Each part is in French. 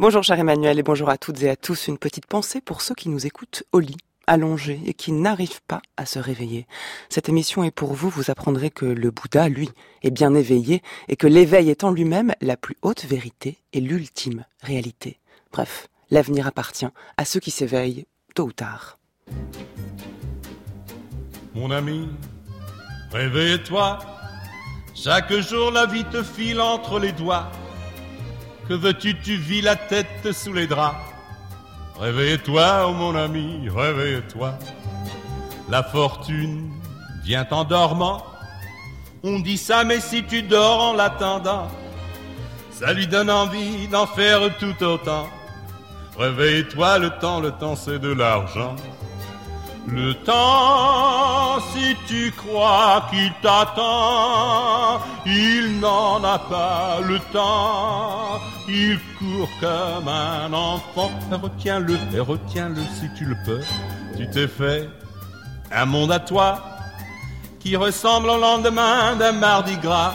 Bonjour cher Emmanuel et bonjour à toutes et à tous. Une petite pensée pour ceux qui nous écoutent au lit, allongés et qui n'arrivent pas à se réveiller. Cette émission est pour vous, vous apprendrez que le Bouddha, lui, est bien éveillé et que l'éveil est en lui-même la plus haute vérité et l'ultime réalité. Bref, l'avenir appartient à ceux qui s'éveillent tôt ou tard. Mon ami, réveille-toi. Chaque jour la vie te file entre les doigts. Que veux-tu, tu vis la tête sous les draps. Réveille-toi, oh mon ami, réveille-toi. La fortune vient en dormant. On dit ça, mais si tu dors en l'attendant, ça lui donne envie d'en faire tout autant. Réveille-toi, le temps, le temps, c'est de l'argent. Le temps, si tu crois qu'il t'attend, il n'en a pas le temps. Il court comme un enfant. Retiens-le, et retiens-le si tu le peux. Tu t'es fait un monde à toi qui ressemble au lendemain d'un mardi gras.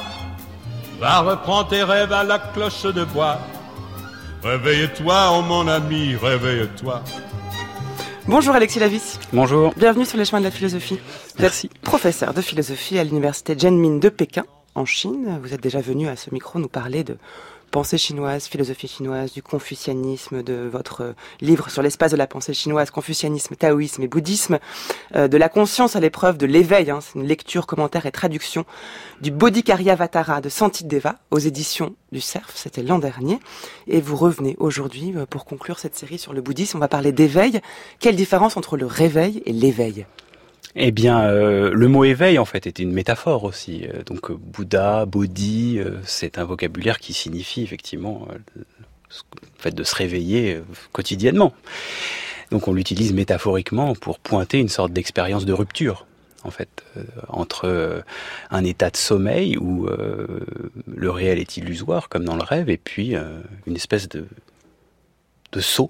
Va reprendre tes rêves à la cloche de bois. Réveille-toi, oh mon ami, réveille-toi. Bonjour Alexis Lavis. Bonjour. Bienvenue sur les chemins de la philosophie. Merci. professeur de philosophie à l'université Zhenmin de Pékin, en Chine. Vous êtes déjà venu à ce micro nous parler de pensée chinoise, philosophie chinoise, du confucianisme, de votre livre sur l'espace de la pensée chinoise, confucianisme, taoïsme et bouddhisme, euh, de la conscience à l'épreuve de l'éveil, hein, c'est une lecture, commentaire et traduction du Bodhikaryavattara de Santideva aux éditions du Cerf, c'était l'an dernier, et vous revenez aujourd'hui euh, pour conclure cette série sur le bouddhisme, on va parler d'éveil. Quelle différence entre le réveil et l'éveil? Eh bien, euh, le mot éveil, en fait, était une métaphore aussi. Euh, donc, euh, Bouddha, Bodhi, c'est un vocabulaire qui signifie effectivement le fait de se réveiller quotidiennement. Donc, on l'utilise métaphoriquement pour pointer une sorte d'expérience de rupture, en fait, entre un état de sommeil où le réel est illusoire, comme dans le rêve, et puis une espèce de, de saut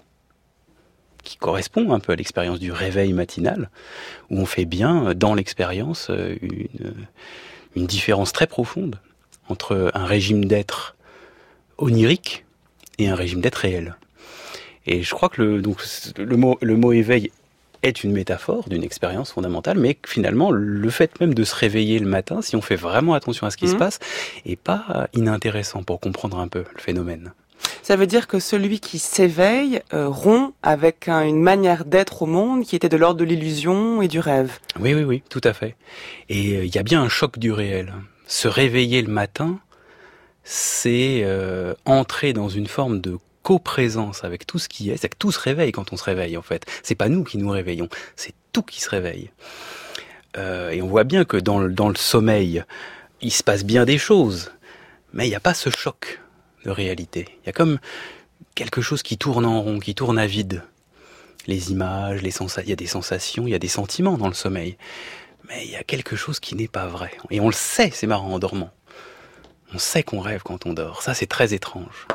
qui correspond un peu à l'expérience du réveil matinal, où on fait bien dans l'expérience euh, une, une différence très profonde entre un régime d'être onirique et un régime d'être réel. Et je crois que le, donc, le, mot, le mot éveil est une métaphore d'une expérience fondamentale, mais finalement, le fait même de se réveiller le matin, si on fait vraiment attention à ce qui se mmh. passe, est pas inintéressant pour comprendre un peu le phénomène. Ça veut dire que celui qui s'éveille euh, rompt avec une manière d'être au monde qui était de l'ordre de l'illusion et du rêve. Oui, oui, oui, tout à fait. Et euh, il y a bien un choc du réel. Se réveiller le matin, c'est euh, entrer dans une forme de coprésence avec tout ce qui est. C'est que tout se réveille quand on se réveille, en fait. C'est pas nous qui nous réveillons, c'est tout qui se réveille. et on voit bien que dans le, dans le sommeil, il se passe bien des choses, mais il n'y a pas ce choc de réalité. Il y a comme quelque chose qui tourne en rond, qui tourne à vide. Les images, les sensations, il y a des sensations, il y a des sentiments dans le sommeil. Mais il y a quelque chose qui n'est pas vrai. Et on le sait, c'est marrant en dormant. On sait qu'on rêve quand on dort. Ça, c'est très étrange.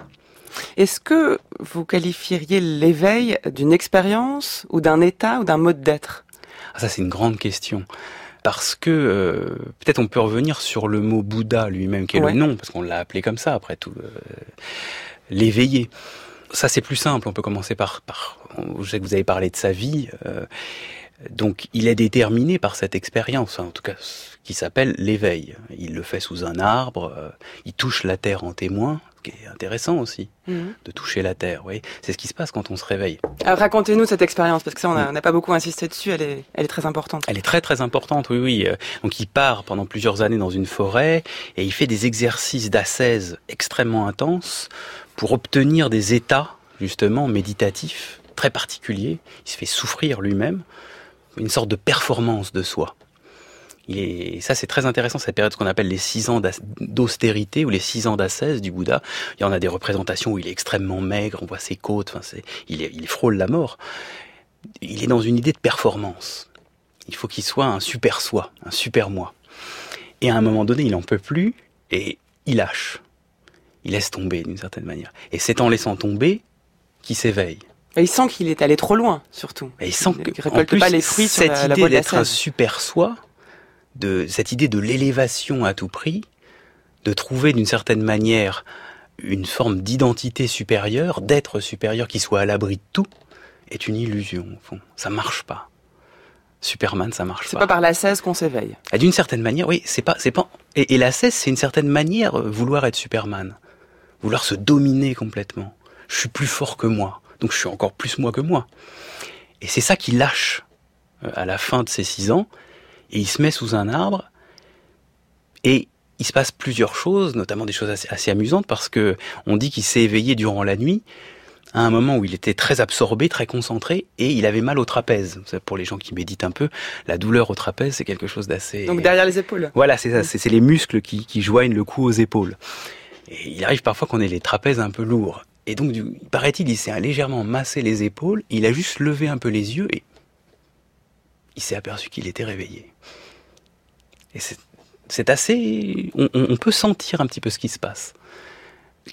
Est-ce que vous qualifieriez l'éveil d'une expérience ou d'un état ou d'un mode d'être? Ah, Ça, c'est une grande question parce que euh, peut-être on peut revenir sur le mot Bouddha lui-même, qui est le nom, parce qu'on l'a appelé comme ça après tout, euh, l'éveillé. Ça c'est plus simple, on peut commencer par, par, je sais que vous avez parlé de sa vie, euh, donc il est déterminé par cette expérience, en tout cas qui s'appelle l'éveil. Il le fait sous un arbre, il touche la terre en témoin, qui est intéressant aussi, mhm. de toucher la terre. Oui, c'est ce qui se passe quand on se réveille. Racontez-nous cette expérience, parce que ça, on n'a pas beaucoup insisté dessus. Elle est, elle est très importante. Elle est très très importante. Oui, oui. Euh, donc il part pendant plusieurs années dans une forêt et il fait des exercices d'ascèse extrêmement intenses pour obtenir des états justement méditatifs très particuliers. Il se fait souffrir lui-même, une sorte de performance de soi. Et ça, c'est très intéressant, cette période qu'on appelle les six ans d'austérité ou les six ans d'ascèse du Bouddha. Il y en a des représentations où il est extrêmement maigre, on voit ses côtes, enfin, il, il frôle la mort. Il est dans une idée de performance. Il faut qu'il soit un super soi, un super moi. Et à un moment donné, il n'en peut plus et il lâche. Il laisse tomber d'une certaine manière. Et c'est en laissant tomber qu'il s'éveille. Il sent qu'il est allé trop loin, surtout. Et il sent que, récolte pas les fruits cette idée d'être un super soi, de cette idée de l'élévation à tout prix, de trouver d'une certaine manière une forme d'identité supérieure, d'être supérieur qui soit à l'abri de tout, est une illusion. Au fond. Ça marche pas. Superman, ça marche pas. C'est pas par la cesse qu'on s'éveille. D'une certaine manière, oui, c'est pas, c'est pas. Et, la cesse, c'est une certaine manière euh, vouloir être Superman, vouloir se dominer complètement. Je suis plus fort que moi, donc je suis encore plus moi que moi. Et c'est ça qui lâche euh, à la fin de ses six ans, et il se met sous un arbre, et il se passe plusieurs choses, notamment des choses assez, assez amusantes, parce que on dit qu'il s'est éveillé durant la nuit, à un moment où il était très absorbé, très concentré, et il avait mal au trapèze. Pour les gens qui méditent un peu, la douleur au trapèze, c'est quelque chose d'assez... Donc derrière les épaules Voilà, c'est ça, c'est les muscles qui, qui joignent le cou aux épaules. Et il arrive parfois qu'on ait les trapèzes un peu lourds. Et donc, paraît-il, il s'est légèrement massé les épaules, il a juste levé un peu les yeux, et il s'est aperçu qu'il était réveillé. Et c'est assez... On, on peut sentir un petit peu ce qui se passe.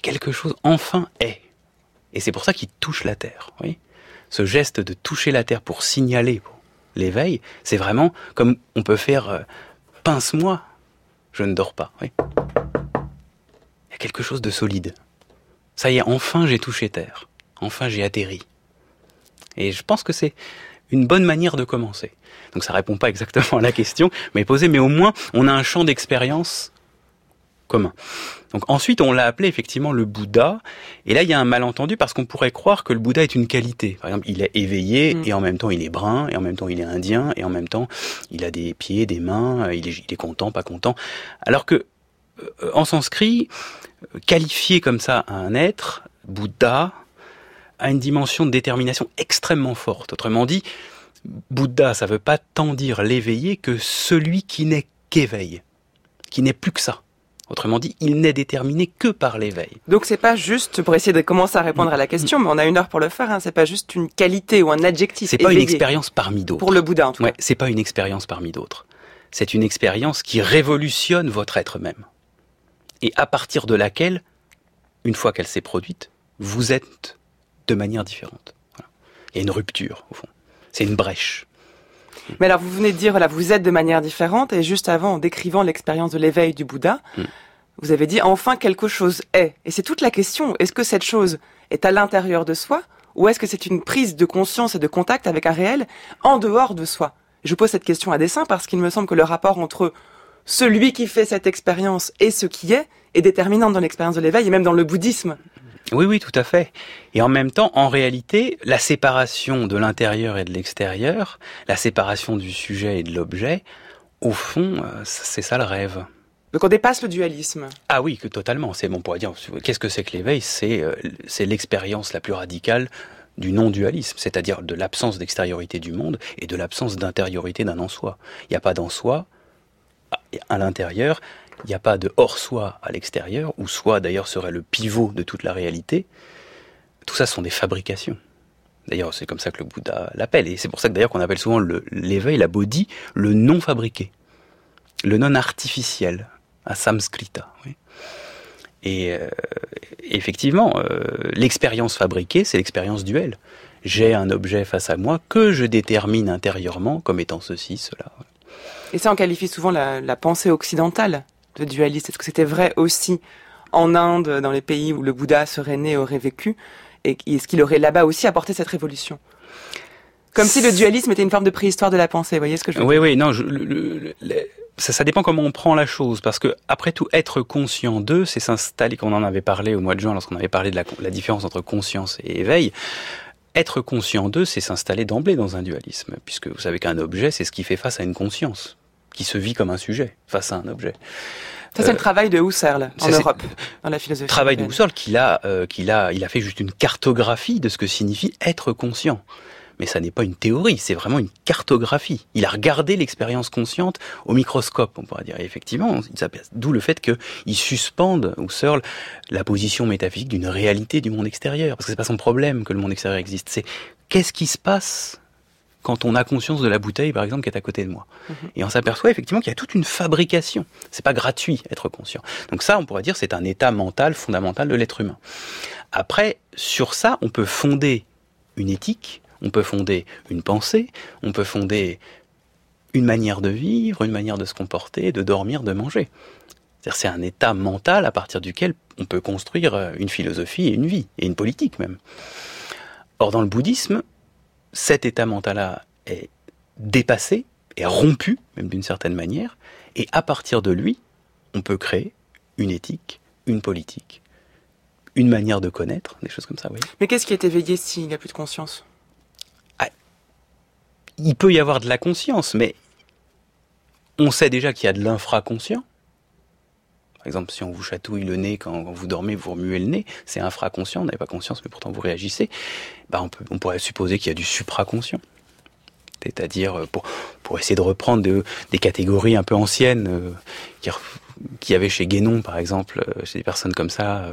Quelque chose enfin est. Et c'est pour ça qu'il touche la terre. Oui Ce geste de toucher la terre pour signaler l'éveil, c'est vraiment comme on peut faire euh, pince-moi, je ne dors pas. Oui Il y a quelque chose de solide. Ça y est, enfin j'ai touché terre. Enfin j'ai atterri. Et je pense que c'est une bonne manière de commencer. Donc ça répond pas exactement à la question, mais posé, mais au moins on a un champ d'expérience commun. Donc ensuite, on l'a appelé effectivement le Bouddha. Et là, il y a un malentendu parce qu'on pourrait croire que le Bouddha est une qualité. Par exemple, il est éveillé mm. et en même temps il est brun et en même temps il est indien et en même temps il a des pieds, des mains, il est, il est content, pas content. Alors que en sanskrit, qualifier comme ça un être, Bouddha, a une dimension de détermination extrêmement forte. Autrement dit, Bouddha, ça veut pas tant dire l'éveillé que celui qui n'est qu'éveil, qui n'est plus que ça. Autrement dit, il n'est déterminé que par l'éveil. Donc c'est pas juste pour essayer de commencer à répondre à la question, mais on a une heure pour le faire. Hein, c'est pas juste une qualité ou un adjectif. C'est pas une expérience parmi d'autres. Pour le Bouddha, en tout cas. c'est pas une expérience parmi d'autres. C'est une expérience qui révolutionne votre être même, et à partir de laquelle, une fois qu'elle s'est produite, vous êtes de manière différente. Il y a une rupture au fond. C'est une brèche. Mais alors, vous venez de dire, voilà, vous êtes de manière différente, et juste avant, en décrivant l'expérience de l'éveil du Bouddha, hmm. vous avez dit, enfin, quelque chose est. Et c'est toute la question. Est-ce que cette chose est à l'intérieur de soi, ou est-ce que c'est une prise de conscience et de contact avec un réel en dehors de soi? Je pose cette question à dessein parce qu'il me semble que le rapport entre celui qui fait cette expérience et ce qui est est déterminant dans l'expérience de l'éveil et même dans le bouddhisme. Oui, oui, tout à fait. Et en même temps, en réalité, la séparation de l'intérieur et de l'extérieur, la séparation du sujet et de l'objet, au fond, euh, c'est ça le rêve. Donc on dépasse le dualisme. Ah oui, que totalement. C'est bon, on pourrait dire, qu'est-ce que c'est que l'éveil? C'est euh, c'est l'expérience la plus radicale du non-dualisme, c'est-à-dire de l'absence d'extériorité du monde et de l'absence d'intériorité d'un en soi. Il n'y a pas d'en soi à l'intérieur, il n'y a pas de hors-soi à l'extérieur, où soi d'ailleurs serait le pivot de toute la réalité. Tout ça sont des fabrications. D'ailleurs, c'est comme ça que le Bouddha l'appelle. Et c'est pour ça que d'ailleurs qu'on appelle souvent l'éveil, la bodhi, le non fabriqué, le non artificiel, à samskrita. Et euh, effectivement, euh, l'expérience fabriquée, c'est l'expérience duelle. J'ai un objet face à moi que je détermine intérieurement comme étant ceci, cela. Et ça, on qualifie souvent la pensée occidentale de dualiste. Est-ce que c'était vrai aussi en Inde, dans les pays où le Bouddha serait né, aurait vécu Et est-ce qu'il aurait là-bas aussi apporté cette révolution? Comme si le dualisme était une forme de préhistoire de la pensée, vous voyez ce que je veux oui, dire? Oui, non, ça, ça, dépend comment on prend la chose, parce que après tout, être conscient d'eux, c'est s'installer, qu'on en avait parlé au mois de juin, lorsqu'on avait parlé de la, la différence entre conscience et éveil, être conscient d'eux, c'est s'installer d'emblée dans un dualisme, puisque vous savez qu'un objet, c'est ce qui fait face à une conscience qui se vit comme un sujet face à un objet. Ça, c'est le euh, travail de Husserl en Europe, dans la philosophie. Travail de Husserl qu'il a, euh, qu'il a, il a fait juste une cartographie de ce que signifie être conscient. Mais ça n'est pas une théorie, c'est vraiment une cartographie. Il a regardé l'expérience consciente au microscope, on pourrait dire. Et effectivement, d'où le fait qu'il suspende, Husserl, la position métaphysique d'une réalité du monde extérieur. Parce que c'est pas son problème que le monde extérieur existe. C'est qu'est-ce qui se passe quand on a conscience de la bouteille, par exemple, qui est à côté de moi. Mhm. Et on s'aperçoit effectivement qu'il y a toute une fabrication. C'est pas gratuit être conscient. Donc ça, on pourrait dire, c'est un état mental fondamental de l'être humain. Après, sur ça, on peut fonder une éthique, on peut fonder une pensée, on peut fonder une manière de vivre, une manière de se comporter, de dormir, de manger. C'est un état mental à partir duquel on peut construire une philosophie et une vie, et une politique même. Or, dans le bouddhisme, cet état mental-là est dépassé, est rompu, même d'une certaine manière, et à partir de lui, on peut créer une éthique, une politique, une manière de connaître, des choses comme ça. Oui. Mais qu'est-ce qui est éveillé s'il n'y a plus de conscience? Ah, Il peut y avoir de la conscience, mais on sait déjà qu'il y a de l'infraconscient. Par exemple, si on vous chatouille le nez quand, vous dormez, vous remuez le nez, c'est infraconscient, vous n'avez pas conscience, mais pourtant vous réagissez. Bah on, peut, on pourrait supposer qu'il y a du supraconscient. C'est-à-dire, euh, pour, pour essayer de reprendre des catégories un peu anciennes, euh, qui, qui avait chez Guénon, par exemple, euh, chez des personnes comme ça,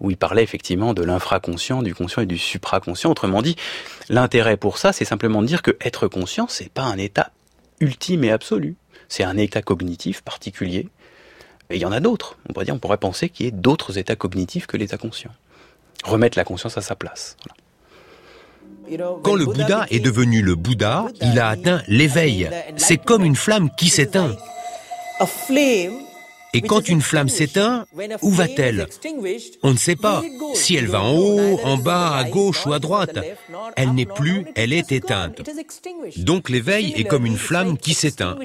où il parlait effectivement de l'infraconscient, du conscient et du supraconscient. Autrement dit, l'intérêt pour ça, c'est simplement de dire que être conscient, c'est pas un état ultime et absolu. C'est un état cognitif particulier. Et il y en a d'autres. On pourrait dire, on pourrait penser qu'il y ait d'autres états cognitifs que l'état conscient. Remettre la conscience à sa place. Quand le Bouddha est devenu le Bouddha, il a atteint l'éveil. C'est comme une flamme qui s'éteint. Et quand une flamme s'éteint, où va-t-elle? On ne sait pas. Si elle va en haut, en bas, à gauche ou à droite, elle n'est plus, elle est éteinte. Donc l'éveil est comme une flamme qui s'éteint.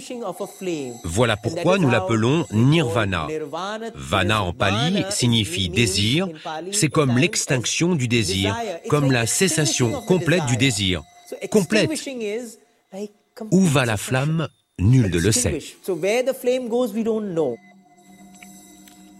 Voilà pourquoi nous l'appelons nirvana. Vana en pali signifie désir. C'est comme l'extinction du désir, comme la cessation complète du désir. Complète. Où va la flamme? Nul ne le sait.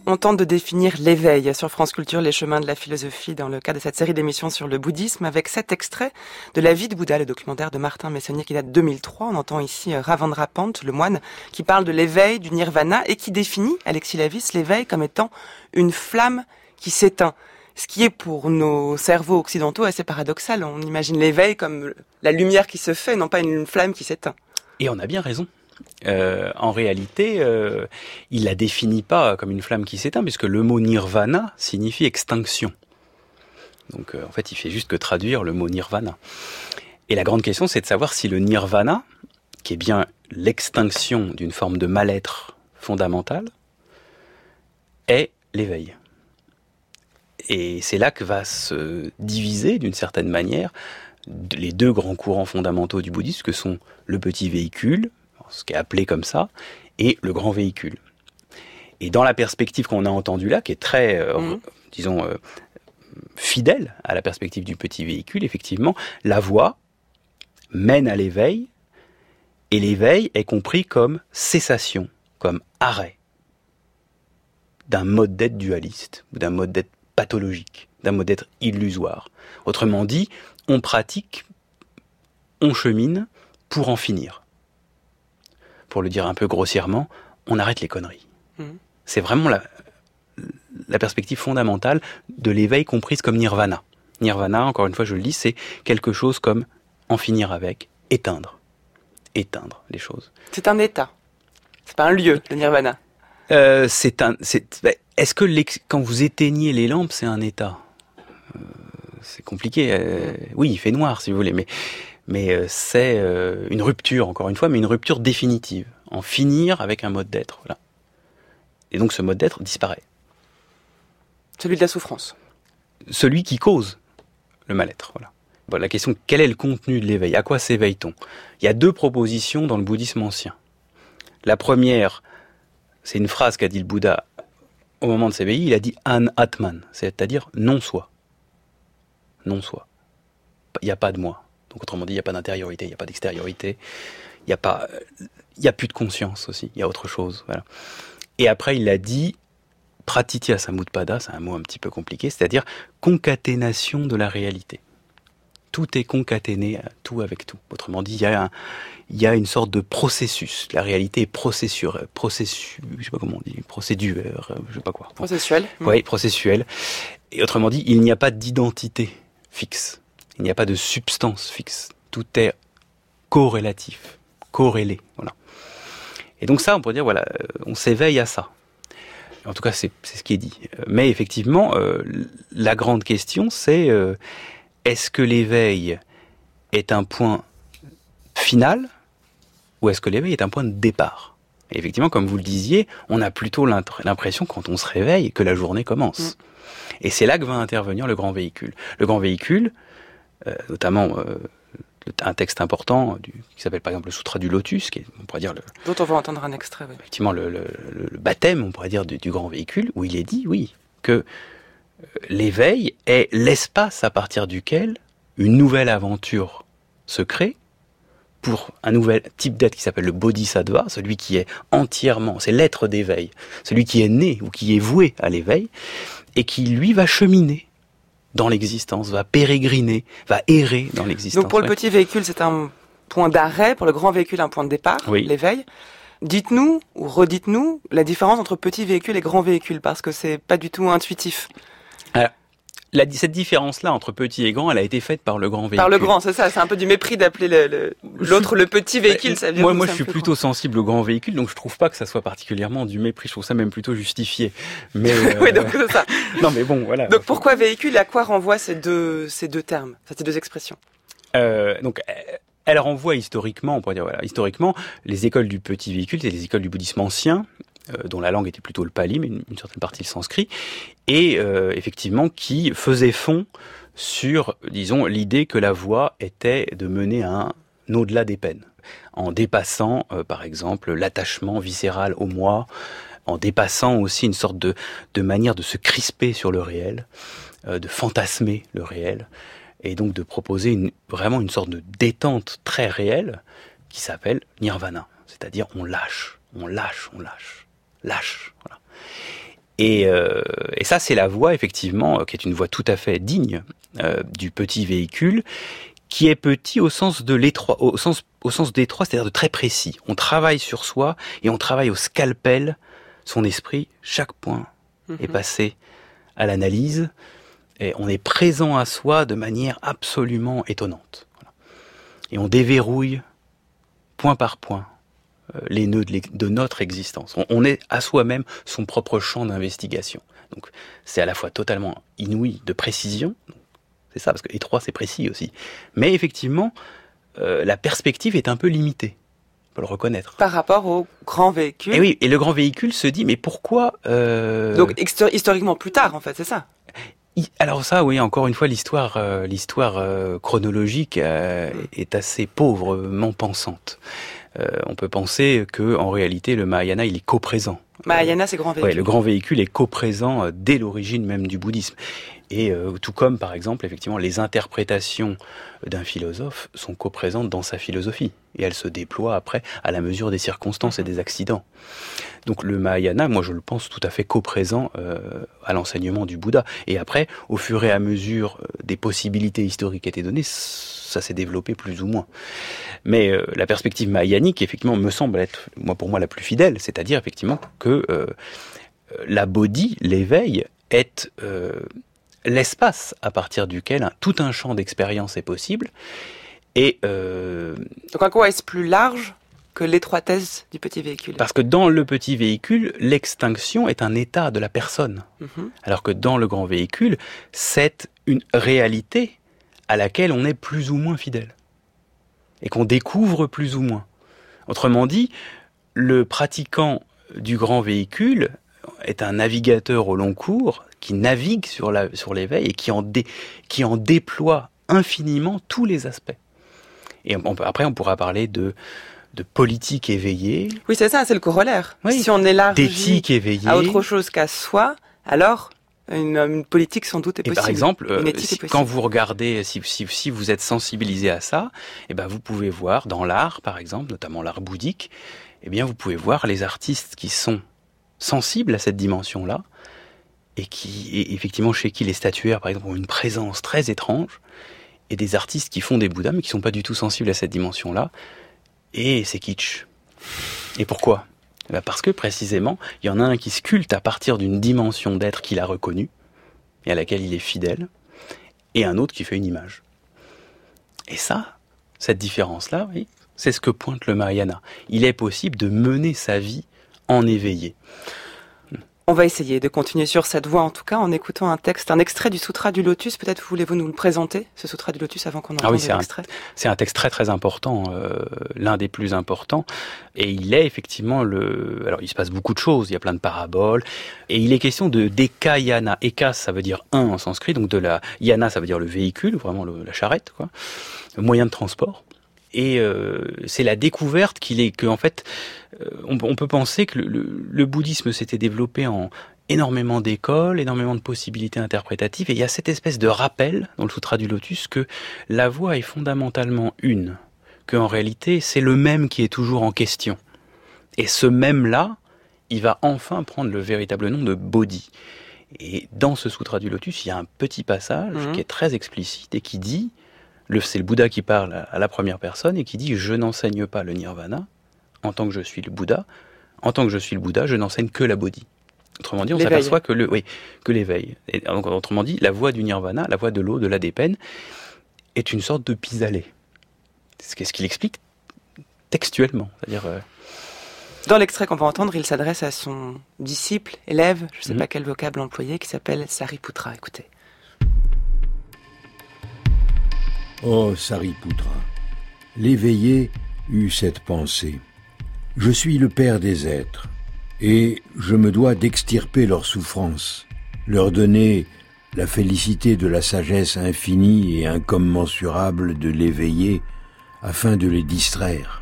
On tente de définir l'éveil sur France Culture, les chemins de la philosophie, dans le cadre de cette série d'émissions sur le bouddhisme, avec cet extrait de La vie de Bouddha, le documentaire de Martin Messonnier qui date de 2003. On entend ici euh, Ravandra Pant, le moine, qui parle de l'éveil, du nirvana, et qui définit, Alexis Lavis, l'éveil comme étant une flamme qui s'éteint. Ce qui est pour nos cerveaux occidentaux assez paradoxal. On imagine l'éveil comme la lumière qui se fait, non pas une flamme qui s'éteint. Et on a bien raison. Euh, en réalité, euh, il la définit pas comme une flamme qui s'éteint, puisque le mot nirvana signifie extinction. Donc euh, en fait, il fait juste que traduire le mot nirvana. Et la grande question, c'est de savoir si le nirvana, qui est bien l'extinction d'une forme de mal-être fondamentale, est l'éveil. Et c'est là que va se diviser, d'une certaine manière, les deux grands courants fondamentaux du bouddhisme, que sont le petit véhicule, ce qui est appelé comme ça, et le grand véhicule. Et dans la perspective qu'on a entendue là, qui est très, euh, mhm. disons, euh, fidèle à la perspective du petit véhicule, effectivement, la voie mène à l'éveil, et l'éveil est compris comme cessation, comme arrêt d'un mode d'être dualiste, ou d'un mode d'être pathologique, d'un mode d'être illusoire. Autrement dit, on pratique, on chemine pour en finir pour le dire un peu grossièrement, on arrête les conneries. Mhm. C'est vraiment la, la perspective fondamentale de l'éveil comprise comme nirvana. Nirvana, encore une fois, je le dis, c'est quelque chose comme en finir avec, éteindre. Éteindre les choses. C'est un état. C'est pas un lieu, le nirvana. Euh, c'est un. Ben, est-ce que quand vous éteignez les lampes, c'est un état? Euh, C'est compliqué. Euh, oui, il fait noir, si vous voulez, mais mais euh, c'est euh, une rupture, encore une fois, mais une rupture définitive. En finir avec un mode d'être. Voilà. Et donc ce mode d'être disparaît. Celui de la souffrance. Celui qui cause le mal-être. Voilà. Bon, la question, quel est le contenu de l'éveil? À quoi s'éveille-t-on? Il y a deux propositions dans le bouddhisme ancien. La première, c'est une phrase qu'a dit le Bouddha au moment de s'éveiller. Il a dit An Atman, c'est-à-dire non soi. Non soi. Il n'y a pas de moi. Donc autrement dit, il n'y a pas d'intériorité, il n'y a pas d'extériorité, il n'y a pas, il y a plus de conscience aussi, il y a autre chose. Voilà. Et après, il a dit pratitya samutpada, c'est un mot un petit peu compliqué, c'est-à-dire concaténation de la réalité. Tout est concaténé, tout avec tout. Autrement dit, il y a, il y a une sorte de processus. La réalité est processure, processus, je sais pas comment on dit, procédure, je sais pas quoi. Processuel. Oui, processuel. Et autrement dit, il n'y a pas d'identité fixe. Il n'y a pas de substance fixe. Tout est corrélatif, corrélé. Voilà. Et donc ça, on pourrait dire, voilà, euh, on s'éveille à ça. En tout cas, c'est ce qui est dit. Mais effectivement, euh, la grande question, c'est euh, est-ce que l'éveil est un point final ou est-ce que l'éveil est un point de départ? Et effectivement, comme vous le disiez, on a plutôt l'impression quand on se réveille que la journée commence. Mm. Et c'est là que va intervenir le grand véhicule. Le grand véhicule, euh, notamment euh, un texte important du, qui s'appelle par exemple le Sutra du Lotus, qui est, on pourrait dire le, dont on va entendre un extrait. Effectivement, le, le, baptême, on pourrait dire du, du, grand véhicule, où il est dit, oui, que euh, l'éveil est l'espace à partir duquel une nouvelle aventure se crée pour un nouvel type d'être qui s'appelle le bodhisattva, celui qui est entièrement, c'est l'être d'éveil, celui qui est né ou qui est voué à l'éveil, et qui lui va cheminer dans l'existence, va pérégriner, va errer dans l'existence. Donc pour le petit véhicule, c'est un point d'arrêt, pour le grand véhicule, un point de départ, l'éveil. Dites-nous ou redites-nous la différence entre petit véhicule et grand véhicule, parce que c'est pas du tout intuitif cette différence-là entre petit et grand, elle a été faite par le grand véhicule. Par le grand, c'est ça. C'est un peu du mépris d'appeler l'autre le, petit véhicule. Ça moi, moi, je suis plutôt sensible au grand véhicule, donc je trouve pas que ça soit particulièrement du mépris. Je trouve ça même plutôt justifié. Mais oui, donc c'est ça. non, mais bon, voilà. Donc pourquoi véhicule et à quoi renvoient ces deux ces deux termes, ces deux expressions? Euh, Donc elle renvoie historiquement, on pourrait dire voilà, historiquement, les écoles du petit véhicule, c'est les écoles du bouddhisme ancien, euh, dont la langue était plutôt le pali, mais une, certaine partie le sanskrit, et euh, effectivement qui faisait fond sur, disons, l'idée que la voie était de mener un au-delà des peines, en dépassant, euh, par exemple, l'attachement viscéral au moi, en dépassant aussi une sorte de, de manière de se crisper sur le réel, de fantasmer le réel, et donc de proposer une, vraiment une sorte de détente très réelle qui s'appelle nirvana, c'est-à-dire on lâche, on lâche, on lâche lâche. Et, euh, et, ça, c'est la voie, effectivement, qui est une voie tout à fait digne euh, du petit véhicule, qui est petit au sens de l'étroit, au sens, au sens d'étroit, c'est-à-dire de très précis. On travaille sur soi et on travaille au scalpel son esprit. Chaque point est mhm. passé à l'analyse et on est présent à soi de manière absolument étonnante. Et on déverrouille point par point euh, les nœuds de, notre existence. On, est à soi-même son propre champ d'investigation. Donc c'est à la fois totalement inouï de précision, c'est ça, parce que étroit c'est précis aussi. Mais effectivement, euh, la perspective est un peu limitée. On peut le reconnaître. Par rapport au grand véhicule. Et oui, et le grand véhicule se dit, mais pourquoi euh... Donc historiquement plus tard, en fait, c'est ça. Alors ça, oui, encore une fois, l'histoire, euh, l'histoire chronologique est assez pauvrement pensante. Euh, on peut penser que en réalité le Mahayana il est coprésent. Mahayana c'est grand véhicule. Ouais, le grand véhicule est coprésent euh, dès l'origine même du bouddhisme. Et euh, tout comme par exemple effectivement les interprétations d'un philosophe sont coprésentes dans sa philosophie et elles se déploient après à la mesure des circonstances et des accidents. Donc le Mahayana, moi je le pense tout à fait coprésent euh, à l'enseignement du Bouddha. Et après, au fur et à mesure des possibilités historiques qui étaient données, ça s'est développé plus ou moins. Mais euh, la perspective mahayanique, effectivement, me semble être, moi pour moi, la plus fidèle, c'est-à-dire effectivement que euh, la bodhi, l'éveil, est euh, l'espace à partir duquel tout un champ d'expérience est possible. Et donc à quoi est-ce plus large que l'étroitesse du petit véhicule? Parce que dans le petit véhicule, l'extinction est un état de la personne, mhm. alors que dans le grand véhicule, c'est une réalité à laquelle on est plus ou moins fidèle et qu'on découvre plus ou moins. Autrement dit, le pratiquant du grand véhicule est un navigateur au long cours qui navigue sur l'éveil sur et qui en, qui en déploie infiniment tous les aspects. Et après, on pourra parler de, de politique éveillée. Oui, c'est ça, c'est le corollaire. Si on élargit à autre chose qu'à soi, alors une, politique sans doute est possible. Et par exemple, euh, quand vous regardez, si, si, si, vous êtes sensibilisé à ça, eh ben vous pouvez voir dans l'art, par exemple, notamment l'art bouddhique, eh bien vous pouvez voir les artistes qui sont sensibles à cette dimension-là et qui, et effectivement, chez qui les statuaires, par exemple, ont une présence très étrange, et des artistes qui font des bouddhas mais qui sont pas du tout sensibles à cette dimension-là, et c'est kitsch. Et pourquoi? Eh ben, parce que précisément, il y en a un qui sculpte à partir d'une dimension d'être qu'il a reconnue et à laquelle il est fidèle, et un autre qui fait une image. Et ça, cette différence-là, oui, c'est ce que pointe le Mahayana. Il est possible de mener sa vie en éveillé. On va essayer de continuer sur cette voie, en tout cas, en écoutant un texte, un extrait du Sutra du Lotus. Peut-être voulez-vous nous le présenter, ce Sutra du Lotus, avant qu'on entende ah oui, l'extrait C'est un texte très très important, euh, l'un des plus importants. Et il est effectivement le... Alors, il se passe beaucoup de choses, il y a plein de paraboles. Et il est question de Dekayana. Eka, ça veut dire un en sanskrit, donc de la... Yana, ça veut dire le véhicule, vraiment la charrette, quoi. Le moyen de transport. Et euh, c'est la découverte qu'il est que en fait, euh, on, peut penser que le, bouddhisme s'était développé en énormément d'écoles, énormément de possibilités interprétatives, et il y a cette espèce de rappel dans le Sutra du Lotus que la voie est fondamentalement une, qu'en réalité c'est le même qui est toujours en question. Et ce même-là, il va enfin prendre le véritable nom de Bodhi. Et dans ce Sutra du Lotus, il y a un petit passage mmh. qui est très explicite et qui dit c'est le Bouddha qui parle à la première personne et qui dit Je n'enseigne pas le nirvana en tant que je suis le Bouddha. En tant que je suis le Bouddha, je n'enseigne que la bodhi. Autrement dit, on s'aperçoit que le, oui, que l'éveil. Autrement dit, la voie du nirvana, la voie de l'eau, de la dépeine, est une sorte de pis-aller. C'est ce qu'il explique textuellement. C'est-à-dire. Euh, Dans l'extrait qu'on va entendre, il s'adresse à son disciple, élève, je ne sais mhm. pas quel vocable employé, qui s'appelle Sariputra. Écoutez. Oh Sariputra, l'éveillé eut cette pensée. Je suis le Père des êtres, et je me dois d'extirper leurs souffrances, leur donner la félicité de la sagesse infinie et incommensurable de l'éveillé, afin de les distraire.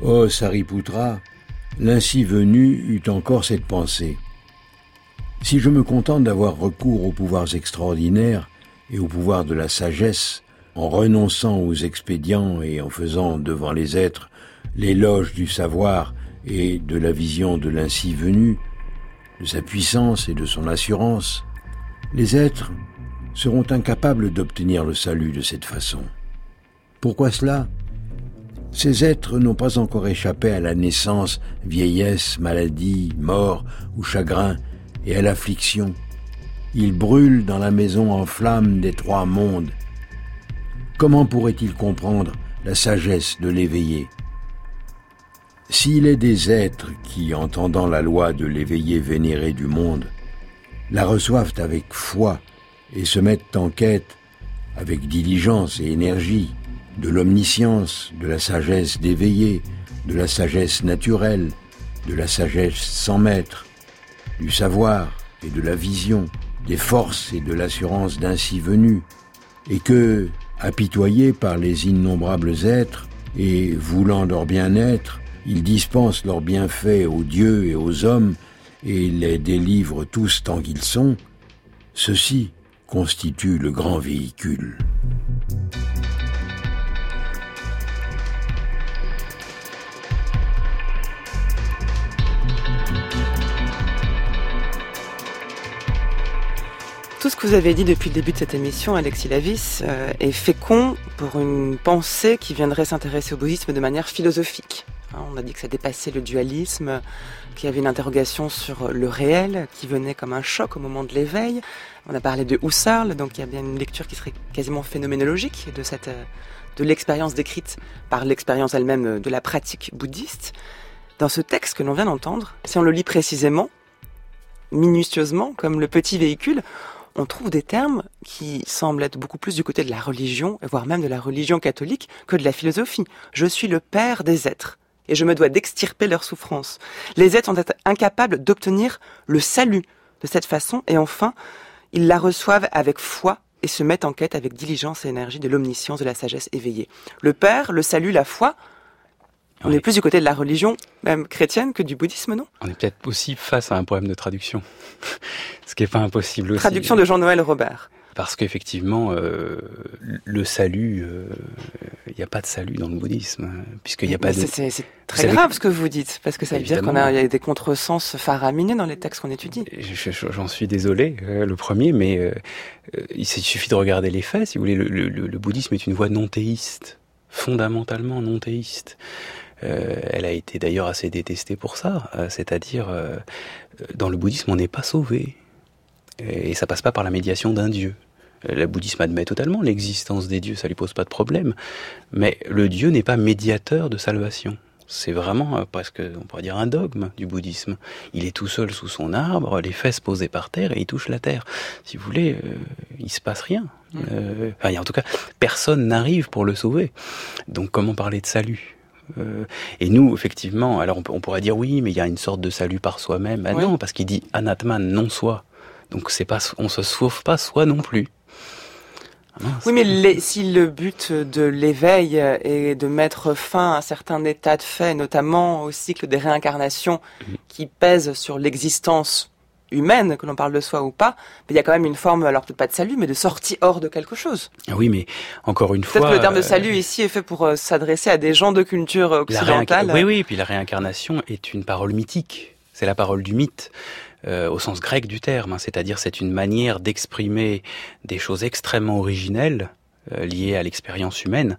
Oh Sariputra, l'ainsi venu eut encore cette pensée. Si je me contente d'avoir recours aux pouvoirs extraordinaires, et au pouvoir de la sagesse, en renonçant aux expédients et en faisant devant les êtres l'éloge du savoir et de la vision de l'ainsi venu, de sa puissance et de son assurance, les êtres seront incapables d'obtenir le salut de cette façon. Pourquoi cela? Ces êtres n'ont pas encore échappé à la naissance, vieillesse, maladie, mort ou chagrin et à l'affliction il brûle dans la maison en flammes des trois mondes. Comment pourrait-il comprendre la sagesse de l'éveillé? S'il est des êtres qui, entendant la loi de l'éveillé vénéré du monde, la reçoivent avec foi et se mettent en quête avec diligence et énergie de l'omniscience, de la sagesse d'éveillé, de la sagesse naturelle, de la sagesse sans maître, du savoir et de la vision, des forces et de l'assurance d'ainsi venu, et que, apitoyés par les innombrables êtres, et voulant leur bien-être, ils dispensent leurs bienfaits aux dieux et aux hommes, et les délivrent tous tant qu'ils sont, ceci constitue le grand véhicule. Tout ce que vous avez dit depuis le début de cette émission, Alexis Lavis, euh, est fécond pour une pensée qui viendrait s'intéresser au bouddhisme de manière philosophique. Hein, on a dit que ça dépassait le dualisme, qu'il y avait une interrogation sur le réel qui venait comme un choc au moment de l'éveil. On a parlé de Husserl, donc il y a bien une lecture qui serait quasiment phénoménologique de cette euh, de l'expérience décrite par l'expérience elle-même de la pratique bouddhiste. Dans ce texte que l'on vient d'entendre, si on le lit précisément, minutieusement, comme le petit véhicule, on trouve des termes qui semblent être beaucoup plus du côté de la religion, voire même de la religion catholique, que de la philosophie. Je suis le père des êtres, et je me dois d'extirper leurs souffrances. Les êtres sont incapables d'obtenir le salut de cette façon, et enfin, ils la reçoivent avec foi et se mettent en quête avec diligence et énergie de l'omniscience, de la sagesse éveillée. Le Père, le salut, la foi, on est plus du côté de la religion, même chrétienne, que du bouddhisme, non? On est peut-être aussi face à un problème de traduction, ce qui n'est pas impossible aussi. Traduction de Jean-Noël Robert. Parce qu'effectivement, euh, le salut, il euh, n'y a pas de salut dans le bouddhisme, puisqu'il n'y a pas de... C'est très grave ce que vous dites, parce que ça veut dire qu'on a, y a des contresens faramineux dans les textes qu'on étudie. J'en suis désolé, euh, le premier, mais il suffit de regarder les faits. Si vous voulez, le, le bouddhisme est une voie non théiste, fondamentalement non théiste. Euh, elle a été d'ailleurs assez détestée pour ça, euh, c'est-à-dire euh, dans le bouddhisme on n'est pas sauvé et ça passe pas par la médiation d'un dieu. Le bouddhisme admet totalement l'existence des dieux, ça lui pose pas de problème, mais le dieu n'est pas médiateur de salvation. C'est vraiment presque, on pourrait dire, un dogme du bouddhisme. Il est tout seul sous son arbre, les fesses posées par terre et il touche la terre. Si vous voulez, il se passe rien. en tout cas, personne n'arrive pour le sauver. Donc comment parler de salut? Euh, et nous, effectivement, alors on, pourrait dire oui, mais il y a une sorte de salut par soi-même. Ben Non, parce qu'il dit anatman, non soi. Donc c'est pas, on se sauve pas soi non plus. Ah, oui, mais si le but de l'éveil est de mettre fin à certains états de fait, notamment au cycle des réincarnations mhm. qui pèsent sur l'existence humaine, que l'on parle de soi ou pas, mais il y a quand même une forme, alors peut-être pas de salut, mais de sortie hors de quelque chose. Ah oui, mais encore une fois... Peut-être que le terme de euh, salut ici est fait pour euh, s'adresser à des gens de culture occidentale. Oui, oui, et puis la réincarnation est une parole mythique. C'est la parole du mythe. Euh, au sens grec du terme, hein. c'est-à-dire c'est une manière d'exprimer des choses extrêmement originelles liées à l'expérience humaine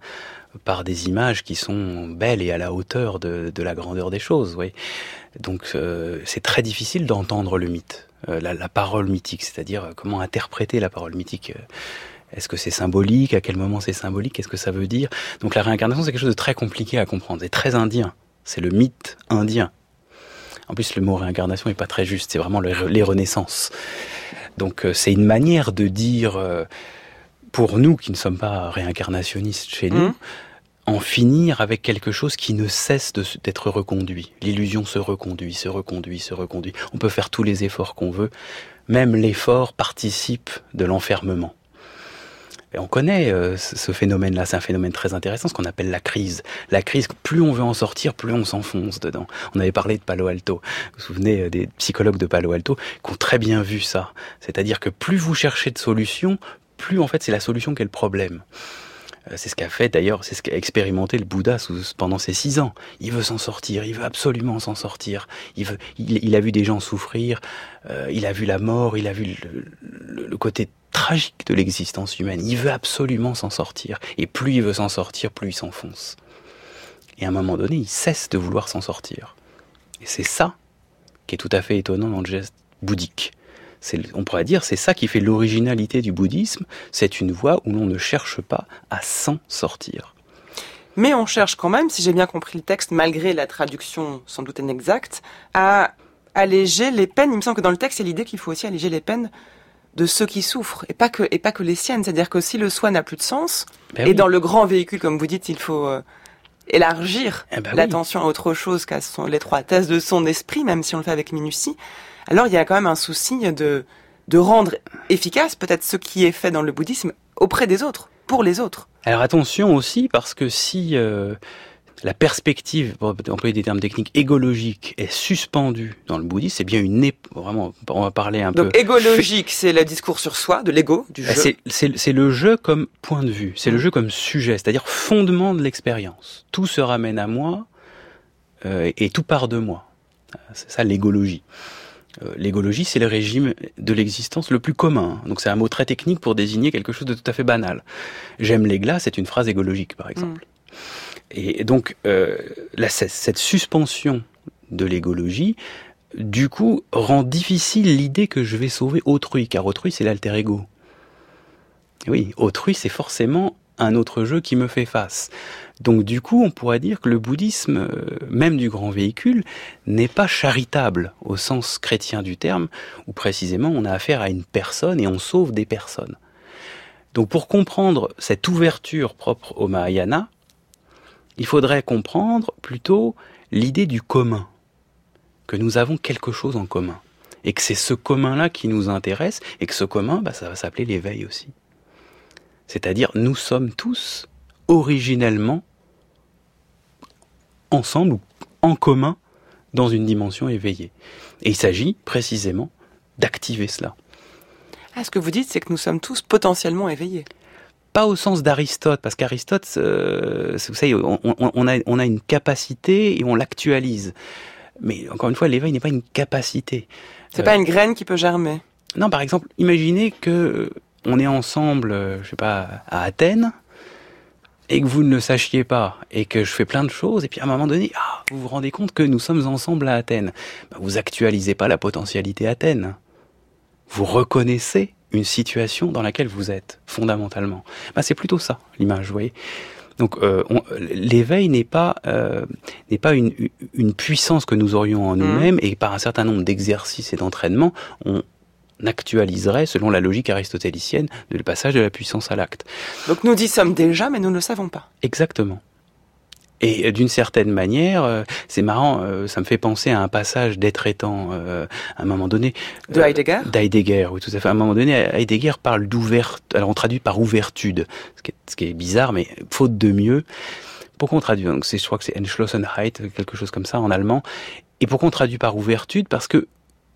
par des images qui sont belles et à la hauteur de, de la grandeur des choses. Oui. Donc euh, c'est très difficile d'entendre le mythe, euh, la, la, parole mythique, c'est-à-dire euh, comment interpréter la parole mythique. Est-ce que c'est symbolique? À quel moment c'est symbolique? Qu'est-ce que ça veut dire? Donc la réincarnation, c'est quelque chose de très compliqué à comprendre. C'est très indien. C'est le mythe indien. En plus, le mot réincarnation n'est pas très juste. C'est vraiment les renaissances. Donc c'est une manière de dire pour nous qui ne sommes pas réincarnationnistes chez nous, mmh. En finir avec quelque chose qui ne cesse d'être reconduit. L'illusion se reconduit, se reconduit, se reconduit. On peut faire tous les efforts qu'on veut, même l'effort participe de l'enfermement. Et on connaît euh, ce phénomène-là, c'est un phénomène très intéressant, ce qu'on appelle la crise. La crise, plus on veut en sortir, plus on s'enfonce dedans. On avait parlé de Palo Alto. Vous vous souvenez euh, des psychologues de Palo Alto qui ont très bien vu ça. C'est-à-dire que plus vous cherchez de solutions, plus en fait c'est la solution qu'est le problème. Euh, c'est ce qu'a fait d'ailleurs, c'est ce qu'a expérimenté le Bouddha pendant ses six ans. Il veut s'en sortir, il veut absolument s'en sortir. Il, veut, il, a vu des gens souffrir, euh, il a vu la mort, il a vu le, côté tragique de l'existence humaine. Il veut absolument s'en sortir. Et plus il veut s'en sortir, plus il s'enfonce. Et à un moment donné, il cesse de vouloir s'en sortir. Et c'est ça qui est tout à fait étonnant dans le geste bouddhique on pourrait dire, c'est ça qui fait l'originalité du bouddhisme, c'est une voie où l'on ne cherche pas à s'en sortir. Mais on cherche quand même, si j'ai bien compris le texte, malgré la traduction sans doute inexacte, à alléger les peines. Il me semble que dans le texte, a l'idée qu'il faut aussi alléger les peines de ceux qui souffrent et pas que et pas que les siennes. C'est-à-dire que si le soi n'a plus de sens, ben et dans le grand véhicule, comme vous dites, il faut euh, élargir eh ben l'attention à autre chose qu'à l'étroitesse de son esprit, même si on le fait avec minutie alors il y a quand même un souci de, de rendre efficace peut-être ce qui est fait dans le bouddhisme auprès des autres, pour les autres. Alors attention aussi, parce que si euh, la perspective, pour employer des termes techniques, égologique est suspendue dans le bouddhisme, c'est bien une... Vraiment, on va parler un peu... Donc égologique, c'est le discours sur soi, de l'ego, du bah, jeu. C'est le jeu comme point de vue, c'est le jeu comme sujet, c'est-à-dire fondement de l'expérience. Tout se ramène à moi euh, et tout part de moi. C'est ça l'égologie. Euh, l'égologie, c'est le régime de l'existence le plus commun. Donc c'est un mot très technique pour désigner quelque chose de tout à fait banal. J'aime les glaces, c'est une phrase égologique, par exemple. Mm. Et donc, euh, cette suspension de l'égologie, du coup, rend difficile l'idée que je vais sauver autrui, car autrui, c'est l'alter ego. Oui, autrui, c'est forcément un autre jeu qui me fait face. Donc du coup, on pourrait dire que le bouddhisme, euh, même du grand véhicule, n'est pas charitable au sens chrétien du terme, où précisément on a affaire à une personne et on sauve des personnes. Donc pour comprendre cette ouverture propre au Mahayana, il faudrait comprendre plutôt l'idée du commun, que nous avons quelque chose en commun, et que c'est ce commun-là qui nous intéresse, et que ce commun, bah, ça va s'appeler l'éveil aussi. C'est-à-dire, nous sommes tous originellement ensemble ou en commun dans une dimension éveillée. Et il s'agit précisément d'activer cela. Ah, ce que vous dites, c'est que nous sommes tous potentiellement éveillés. Pas au sens d'Aristote, parce qu'Aristote, euh, vous savez, on, a, on a une capacité et on l'actualise. Mais encore une fois, l'éveil n'est pas une capacité. C'est pas euh, une graine qui peut germer. Non, par exemple, imaginez que euh, on est ensemble, euh, je sais pas, à Athènes, et que vous ne le sachiez pas, et que je fais plein de choses, et puis à un moment donné, ah, vous vous rendez compte que nous sommes ensemble à Athènes. Ben, vous actualisez pas la potentialité Athènes. Vous reconnaissez une situation dans laquelle vous êtes, fondamentalement. Ben, c'est plutôt ça, l'image, vous voyez. Donc euh, l'éveil n'est pas euh, n'est pas une, une, puissance que nous aurions en mmh. nous-mêmes et par un certain nombre d'exercices et d'entraînements, on actualiserait, selon la logique aristotélicienne, le passage de la puissance à l'acte. Donc nous y sommes déjà, mais nous ne le savons pas. Exactement. Et euh, d'une certaine manière, euh, c'est marrant, euh, ça me fait penser à un passage d'être étant à un moment donné. De Heidegger D'Heidegger, oui, tout à fait. À un moment donné, Heidegger parle d'ouverture, alors on traduit par ouvertude, ce qui, est, ce qui est bizarre, mais faute de mieux. Pourquoi on traduit Donc, je crois que c'est Entschlossenheit, quelque chose comme ça en allemand. Et pourquoi on traduit par ouvertude? Parce que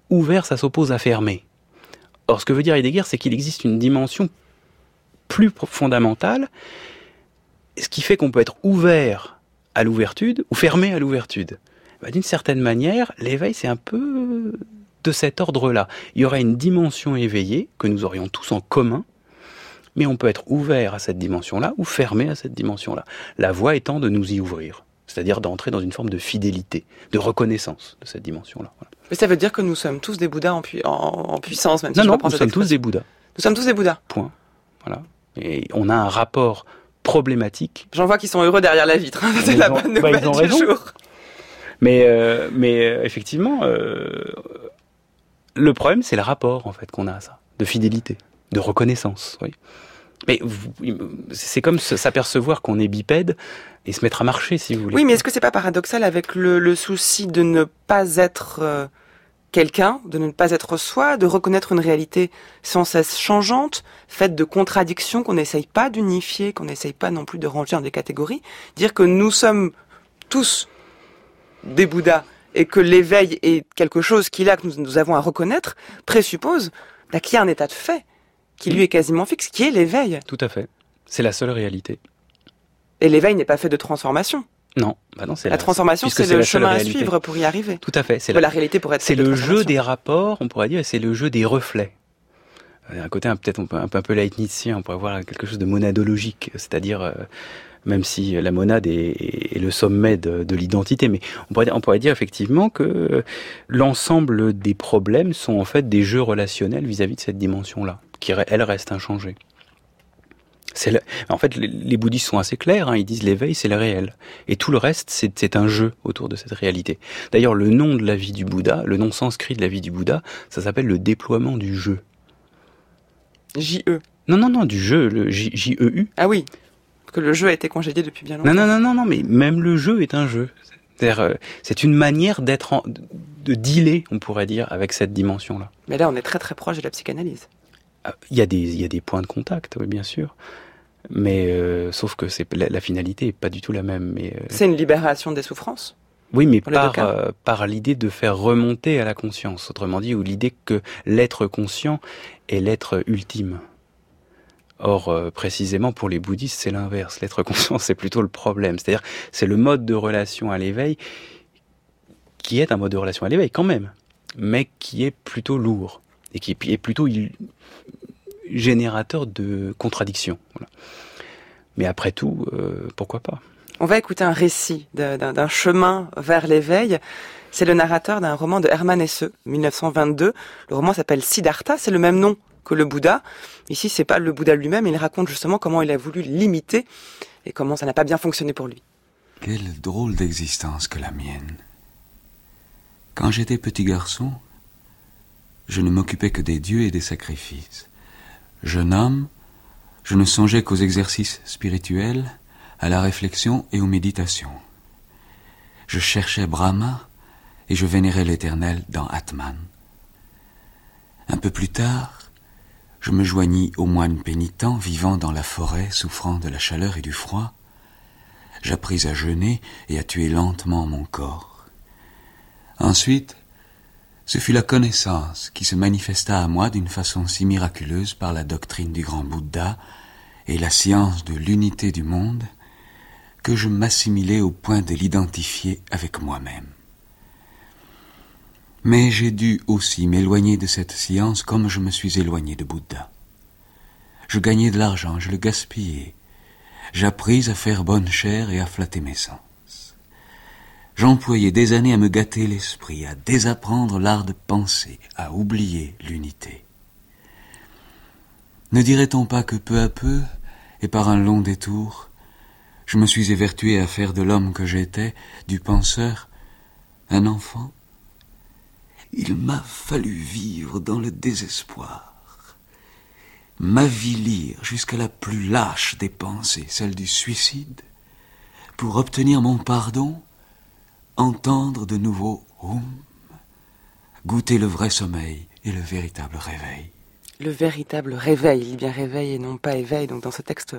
ouvert, ça s'oppose à fermé. Or, ce que veut dire Heidegger, c'est qu'il existe une dimension plus fondamentale, ce qui fait qu'on peut être ouvert à l'ouverture ou fermé à l'ouverture. Bah, d'une certaine manière, l'éveil, c'est un peu de cet ordre-là. Il y aurait une dimension éveillée que nous aurions tous en commun, mais on peut être ouvert à cette dimension-là ou fermé à cette dimension-là. La voie étant de nous y ouvrir, c'est-à-dire d'entrer dans une forme de fidélité, de reconnaissance de cette dimension-là. Mais ça veut dire que nous sommes tous des Bouddhas en, puissance, même non, non, nous sommes tous des Bouddhas. Nous sommes tous des Bouddhas. Point. Voilà. Et on a un rapport problématique. J'en vois qui sont heureux derrière la vitre. Hein. C'est la bonne bah, nouvelle du jour. Mais, euh, mais euh, effectivement, euh, le problème, c'est le rapport en fait qu'on a à ça, de fidélité, de reconnaissance. Oui. Mais c'est comme s'apercevoir qu'on est bipède et se mettre à marcher, si vous voulez. Oui, mais est-ce que c'est pas paradoxal avec le, le, souci de ne pas être quelqu'un, de ne pas être soi, de reconnaître une réalité sans cesse changeante, faite de contradictions qu'on n'essaye pas d'unifier, qu'on n'essaye pas non plus de ranger dans des catégories, dire que nous sommes tous des Bouddhas et que l'éveil est quelque chose qui là que nous, avons à reconnaître, présuppose bah, qu'il y a un état de fait qui lui est quasiment fixe, qui est l'éveil. Tout à fait. C'est la seule réalité. Et l'éveil n'est pas fait de transformation. Non, bah non, c'est la, transformation, c'est le chemin à suivre pour y arriver. Tout à fait. C'est la, réalité pour être. C'est le jeu des rapports, on pourrait dire, c'est le jeu des reflets. Un côté peut-être un peu un peu, peu on pourrait voir quelque chose de monadologique, c'est-à-dire euh, même si la monade est, le sommet de, l'identité, mais on pourrait, on pourrait dire effectivement que l'ensemble des problèmes sont en fait des jeux relationnels vis-à-vis -vis de cette dimension-là, qui elle reste inchangée. En fait, les, bouddhistes sont assez clairs, hein. ils disent l'éveil, c'est le réel. Et tout le reste, c'est un jeu autour de cette réalité. D'ailleurs, le nom de la vie du Bouddha, le nom sanskrit de la vie du Bouddha, ça s'appelle le déploiement du jeu. J-E. Non, non, non, du jeu, le J-E-U. Ah oui, que le jeu a été congédié depuis bien longtemps. Non, non, non, non, non mais même le jeu est un jeu. Euh, c'est une manière d'être, de dealer, on pourrait dire, avec cette dimension-là. Mais là, on est très très proche de la psychanalyse. Il y a des, il y a des points de contact, oui, bien sûr. Mais euh, sauf que c'est la, finalité est pas du tout la même. Euh, c'est une libération des souffrances. Oui, mais par euh, par l'idée de faire remonter à la conscience, autrement dit, ou l'idée que l'être conscient est l'être ultime. Or, précisément pour les bouddhistes, c'est l'inverse. L'être conscient, c'est plutôt le problème. C'est-à-dire, c'est le mode de relation à l'éveil qui est un mode de relation à l'éveil quand même, mais qui est plutôt lourd et qui est plutôt générateur de contradictions. Mais après tout, euh, pourquoi pas? On va écouter un récit d'un chemin vers l'éveil. C'est le narrateur d'un roman de Hermann Hesse, 1922. Le roman s'appelle Siddhartha, c'est le même nom que le Bouddha. Ici, c'est pas le Bouddha lui-même, il raconte justement comment il a voulu l'imiter et comment ça n'a pas bien fonctionné pour lui. Quelle drôle d'existence que la mienne. Quand j'étais petit garçon, je ne m'occupais que des dieux et des sacrifices. Jeune homme, je ne songeais qu'aux exercices spirituels, à la réflexion et aux méditations. Je cherchais Brahma et je vénérais l'Éternel dans Atman. Un peu plus tard, je me joignis aux moines pénitents vivant dans la forêt, souffrant de la chaleur et du froid. J'appris à jeûner et à tuer lentement mon corps. Ensuite, ce fut la connaissance qui se manifesta à moi d'une façon si miraculeuse par la doctrine du grand Bouddha et la science de l'unité du monde que je m'assimilai au point de l'identifier avec moi-même. Mais j'ai dû aussi m'éloigner de cette science comme je me suis éloigné de Bouddha. Je gagnais de l'argent, je le gaspillais. J'appris à faire bonne chère et à flatter mes sens. J'employais des années à me gâter l'esprit, à désapprendre l'art de penser, à oublier l'unité. Ne dirait-on pas que peu à peu, et par un long détour, je me suis évertué à faire de l'homme que j'étais, du penseur, un enfant? Il m'a fallu vivre dans le désespoir, m'avilir jusqu'à la plus lâche des pensées, celle du suicide, pour obtenir mon pardon, entendre de nouveau Hum, goûter le vrai sommeil et le véritable réveil le véritable réveil. Il bien réveil et non pas éveil. Donc dans ce texte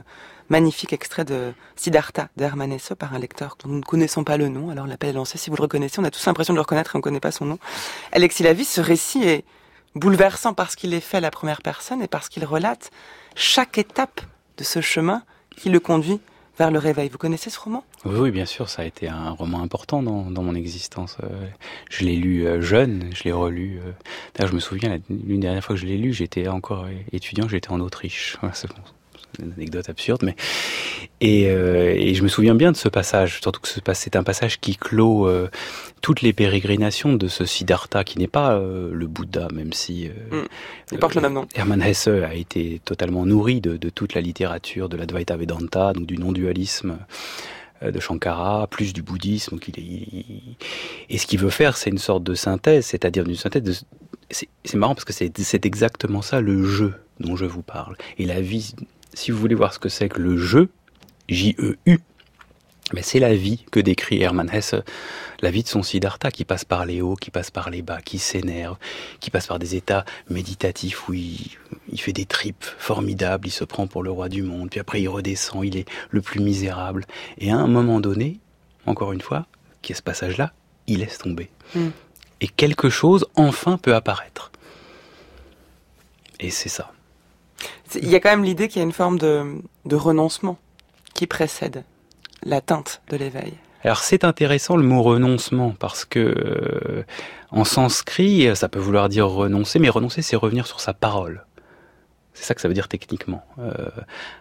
magnifique extrait de Siddhartha d'Hermann Hesse par un lecteur dont nous ne connaissons pas le nom. Alors l'appel est lancé. Si vous le reconnaissez, on a tous l'impression de le reconnaître et on ne connaît pas son nom. Alexis Lavis, ce récit est bouleversant parce qu'il est fait à la première personne et parce qu'il relate chaque étape de ce chemin qui le conduit vers le réveil. Vous connaissez ce roman? Oui, bien sûr, ça a été un roman important dans, mon existence. Euh, je l'ai lu euh, jeune, je l'ai relu. Euh, d'ailleurs, je me souviens, l'une dernière fois que je l'ai lu, j'étais encore étudiant, j'étais en Autriche. Voilà, une anecdote absurde, mais et, euh, et, je me souviens bien de ce passage, surtout que c'est un passage qui clôt euh, toutes les pérégrinations de ce Siddhartha, qui n'est pas euh, le Bouddha, même si mm. il porte le même nom. Hermann Hesse a été totalement nourri de, de toute la littérature de l'Advaita Vedanta, donc du non-dualisme de Shankara, plus du bouddhisme. Donc il est, Et ce qu'il veut faire, c'est une sorte de synthèse, c'est-à-dire une synthèse de... C'est marrant parce que c'est exactement ça le jeu dont je vous parle. Et la vie si vous voulez voir ce que c'est que le jeu, J-E-U, mais c'est la vie que décrit Hermann Hesse, la vie de son Siddhartha qui passe par les hauts, qui passe par les bas, qui s'énerve, qui passe par des états méditatifs où il, il, fait des tripes formidables, il se prend pour le roi du monde, puis après il redescend, il est le plus misérable. Et à un moment donné, encore une fois, qui est ce passage-là, il laisse tomber. Hmm. Et quelque chose enfin peut apparaître. Et c'est ça. Il y a quand même l'idée qu'il y a une forme de, renoncement qui précède l'atteinte de l'éveil. Alors c'est intéressant le mot renoncement parce que euh, en sanskrit ça peut vouloir dire renoncer, mais renoncer c'est revenir sur sa parole. C'est ça que ça veut dire techniquement. Euh,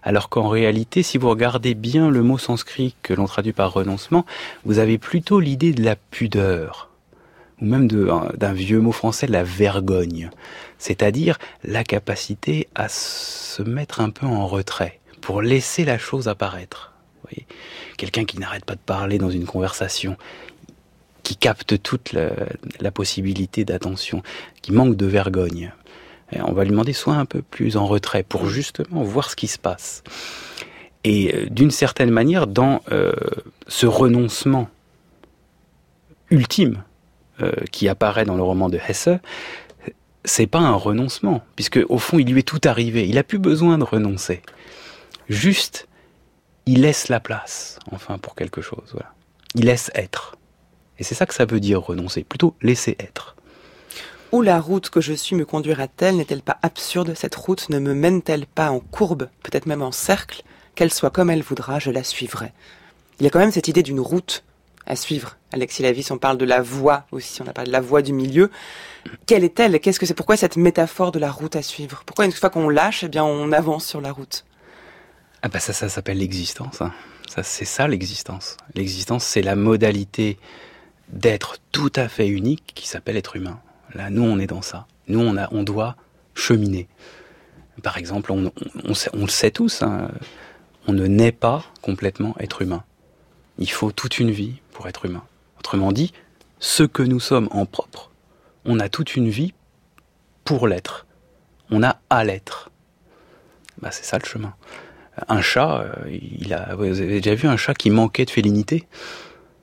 alors qu'en réalité, si vous regardez bien le mot sanskrit que l'on traduit par renoncement, vous avez plutôt l'idée de la pudeur ou même d'un vieux mot français, la vergogne, c'est-à-dire la capacité à se mettre un peu en retrait pour laisser la chose apparaître. Quelqu'un qui n'arrête pas de parler dans une conversation, qui capte toute la, possibilité d'attention, qui manque de vergogne. on va lui demander soit un peu plus en retrait pour justement voir ce qui se passe. Et euh, d'une certaine manière, dans euh, ce renoncement ultime euh, qui apparaît dans le roman de Hesse, c'est pas un renoncement, puisque au fond il lui est tout arrivé, il a plus besoin de renoncer. Juste, il laisse la place, enfin, pour quelque chose. Voilà. Il laisse être. Et c'est ça que ça veut dire renoncer, plutôt laisser être. Où la route que je suis me conduira-t-elle? N'est-elle pas absurde? Cette route ne me mène-t-elle pas en courbe, peut-être même en cercle? Qu'elle soit comme elle voudra, je la suivrai. Il y a quand même cette idée d'une route à suivre. Alexis Lavis, on parle de la voie aussi, on a parlé de la voie du milieu. Quelle est-elle? Qu'est-ce que c'est? Pourquoi cette métaphore de la route à suivre? Pourquoi une fois qu'on lâche, eh bien, on avance sur la route? Ah bah ça, ça s'appelle l'existence. Hein. Ça, c'est ça l'existence. L'existence, c'est la modalité d'être tout à fait unique qui s'appelle être humain. Là, nous, on est dans ça. Nous, on, a, on doit cheminer. Par exemple, on, on, le sait tous, hein. on ne naît pas complètement être humain. Il faut toute une vie pour être humain. Autrement dit, ce que nous sommes en propre, on a toute une vie pour l'être. On a à l'être. Bah, c'est ça le chemin. Un chat, euh, il a, vous avez déjà vu un chat qui manquait de félinité?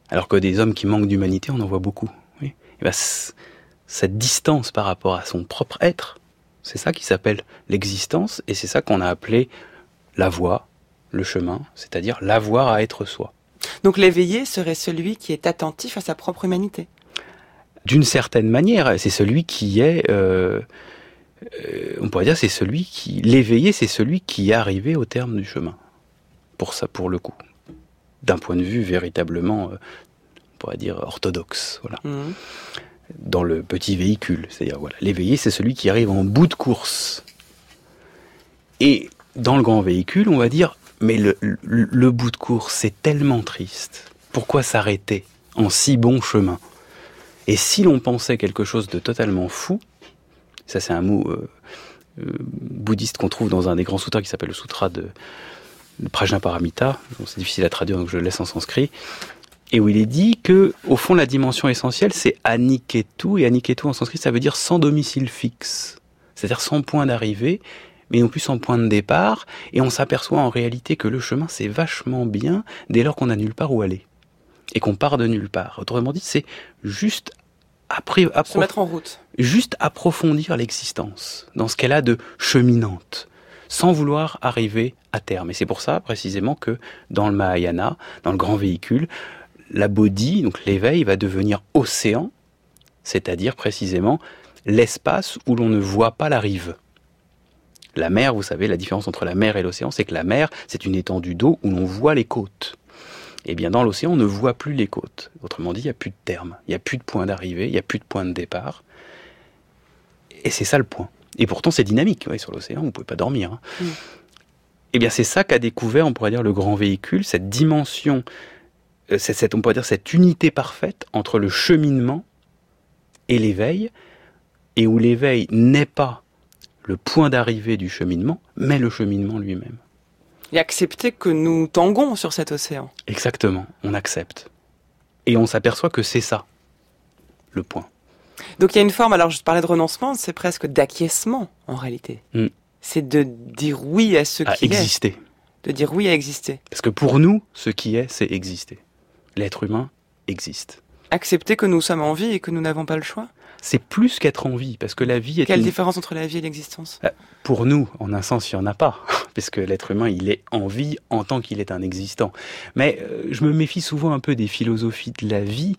Alors que des hommes qui manquent d'humanité, on en voit beaucoup. Oui. Bah, cette distance par rapport à son propre être, c'est ça qui s'appelle l'existence, et c'est ça qu'on a appelé la voie, le chemin, c'est-à-dire l'avoir à être soi. Donc l'éveillé serait celui qui est attentif à sa propre humanité. D'une certaine manière, c'est celui qui est, euh, euh, on pourrait dire, c'est celui qui, l'éveillé, c'est celui qui est arrivé au terme du chemin. Pour ça, pour le coup, d'un point de vue véritablement, euh, on pourrait dire orthodoxe, voilà. Mmh. Dans le petit véhicule, c'est-à-dire voilà, l'éveillé, c'est celui qui arrive en bout de course. Et dans le grand véhicule, on va dire, mais le, bout de course, c'est tellement triste. Pourquoi s'arrêter en si bon chemin? Et si l'on pensait quelque chose de totalement fou, ça c'est un mot euh, euh, bouddhiste qu'on trouve dans un des grands sutras qui s'appelle le sutra de, le Prajnaparamita, c'est difficile à traduire donc je le laisse en sanskrit, et où il est dit que, au fond, la dimension essentielle, c'est Aniketu, et Aniketu en sanskrit, ça veut dire sans domicile fixe, c'est-à-dire sans point d'arrivée, mais non plus sans point de départ, et on s'aperçoit en réalité que le chemin, c'est vachement bien dès lors qu'on n'a nulle part où aller, et qu'on part de nulle part. Autrement dit, c'est juste après, se mettre en route. Juste approfondir l'existence dans ce qu'elle a de cheminante, sans vouloir arriver à terme. Et c'est pour ça, précisément, que dans le Mahayana, dans le grand véhicule, la bodhi, donc l'éveil, va devenir océan, c'est-à-dire précisément l'espace où l'on ne voit pas la rive. La mer, vous savez, la différence entre la mer et l'océan, c'est que la mer, c'est une étendue d'eau où l'on voit les côtes. Eh bien, dans l'océan, on ne voit plus les côtes. Autrement dit, il n'y a plus de terme, il n'y a plus de point d'arrivée, il n'y a plus de point de départ. Et c'est ça le point. Et pourtant, c'est dynamique. sur l'océan, vous ne pouvez pas dormir. Hein. Mm. Eh bien, c'est ça qu'a découvert, on pourrait dire, le grand véhicule, cette dimension, euh, cette, on pourrait dire, cette unité parfaite entre le cheminement et l'éveil, et où l'éveil n'est pas le point d'arrivée du cheminement, mais le cheminement lui-même. Et accepter que nous tanguons sur cet océan. Exactement, on accepte. Et on s'aperçoit que c'est ça, le point. Donc il y a une forme, alors je parlais de renoncement, c'est presque d'acquiescement en réalité. Hmm. C'est de dire oui à ce qui exister. est. De dire oui à exister. Parce que pour nous, ce qui est, c'est exister. L'être humain existe. Accepter que nous sommes en vie et que nous n'avons pas le choix c'est plus qu'être en vie, parce que la vie est... Quelle différence entre la vie et l'existence? Euh, Pour nous, en un sens, il n'y en a pas, parce que l'être humain, il est en vie en tant qu'il est un existant. Mais euh, je me méfie souvent un peu des philosophies de la vie,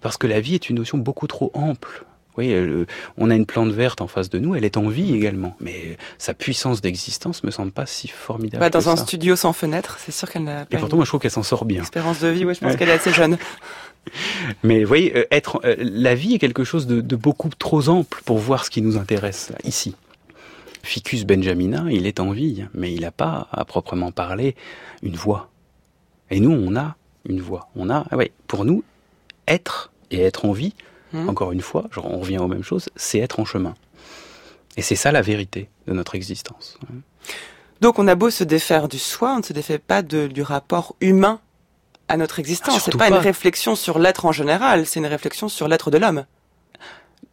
parce que la vie est une notion beaucoup trop ample. Oui, euh, on a une plante verte en face de nous, elle est en vie également, mais sa puissance d'existence me semble pas si formidable. dans un studio sans fenêtre, c'est sûr qu'elle n'a pas. Et pourtant, moi, je trouve qu'elle s'en sort bien. Espérance de vie, oui, je pense qu'elle est assez jeune. Mais vous voyez, euh, être, euh, la vie est quelque chose de, beaucoup trop ample pour voir ce qui nous intéresse ici. Ficus benjamina, il est en vie, mais il n'a pas, à proprement parler, une voix. Et nous, on a une voix. On a, ah ouais, pour nous, être et être en vie, hmm. encore une fois, on revient aux mêmes choses, c'est être en chemin. Et c'est ça la vérité de notre existence. Donc on a beau se défaire du soi, on ne se défait pas du rapport humain à notre existence. c'est pas, pas une réflexion sur l'être en général, c'est une réflexion sur l'être de l'homme.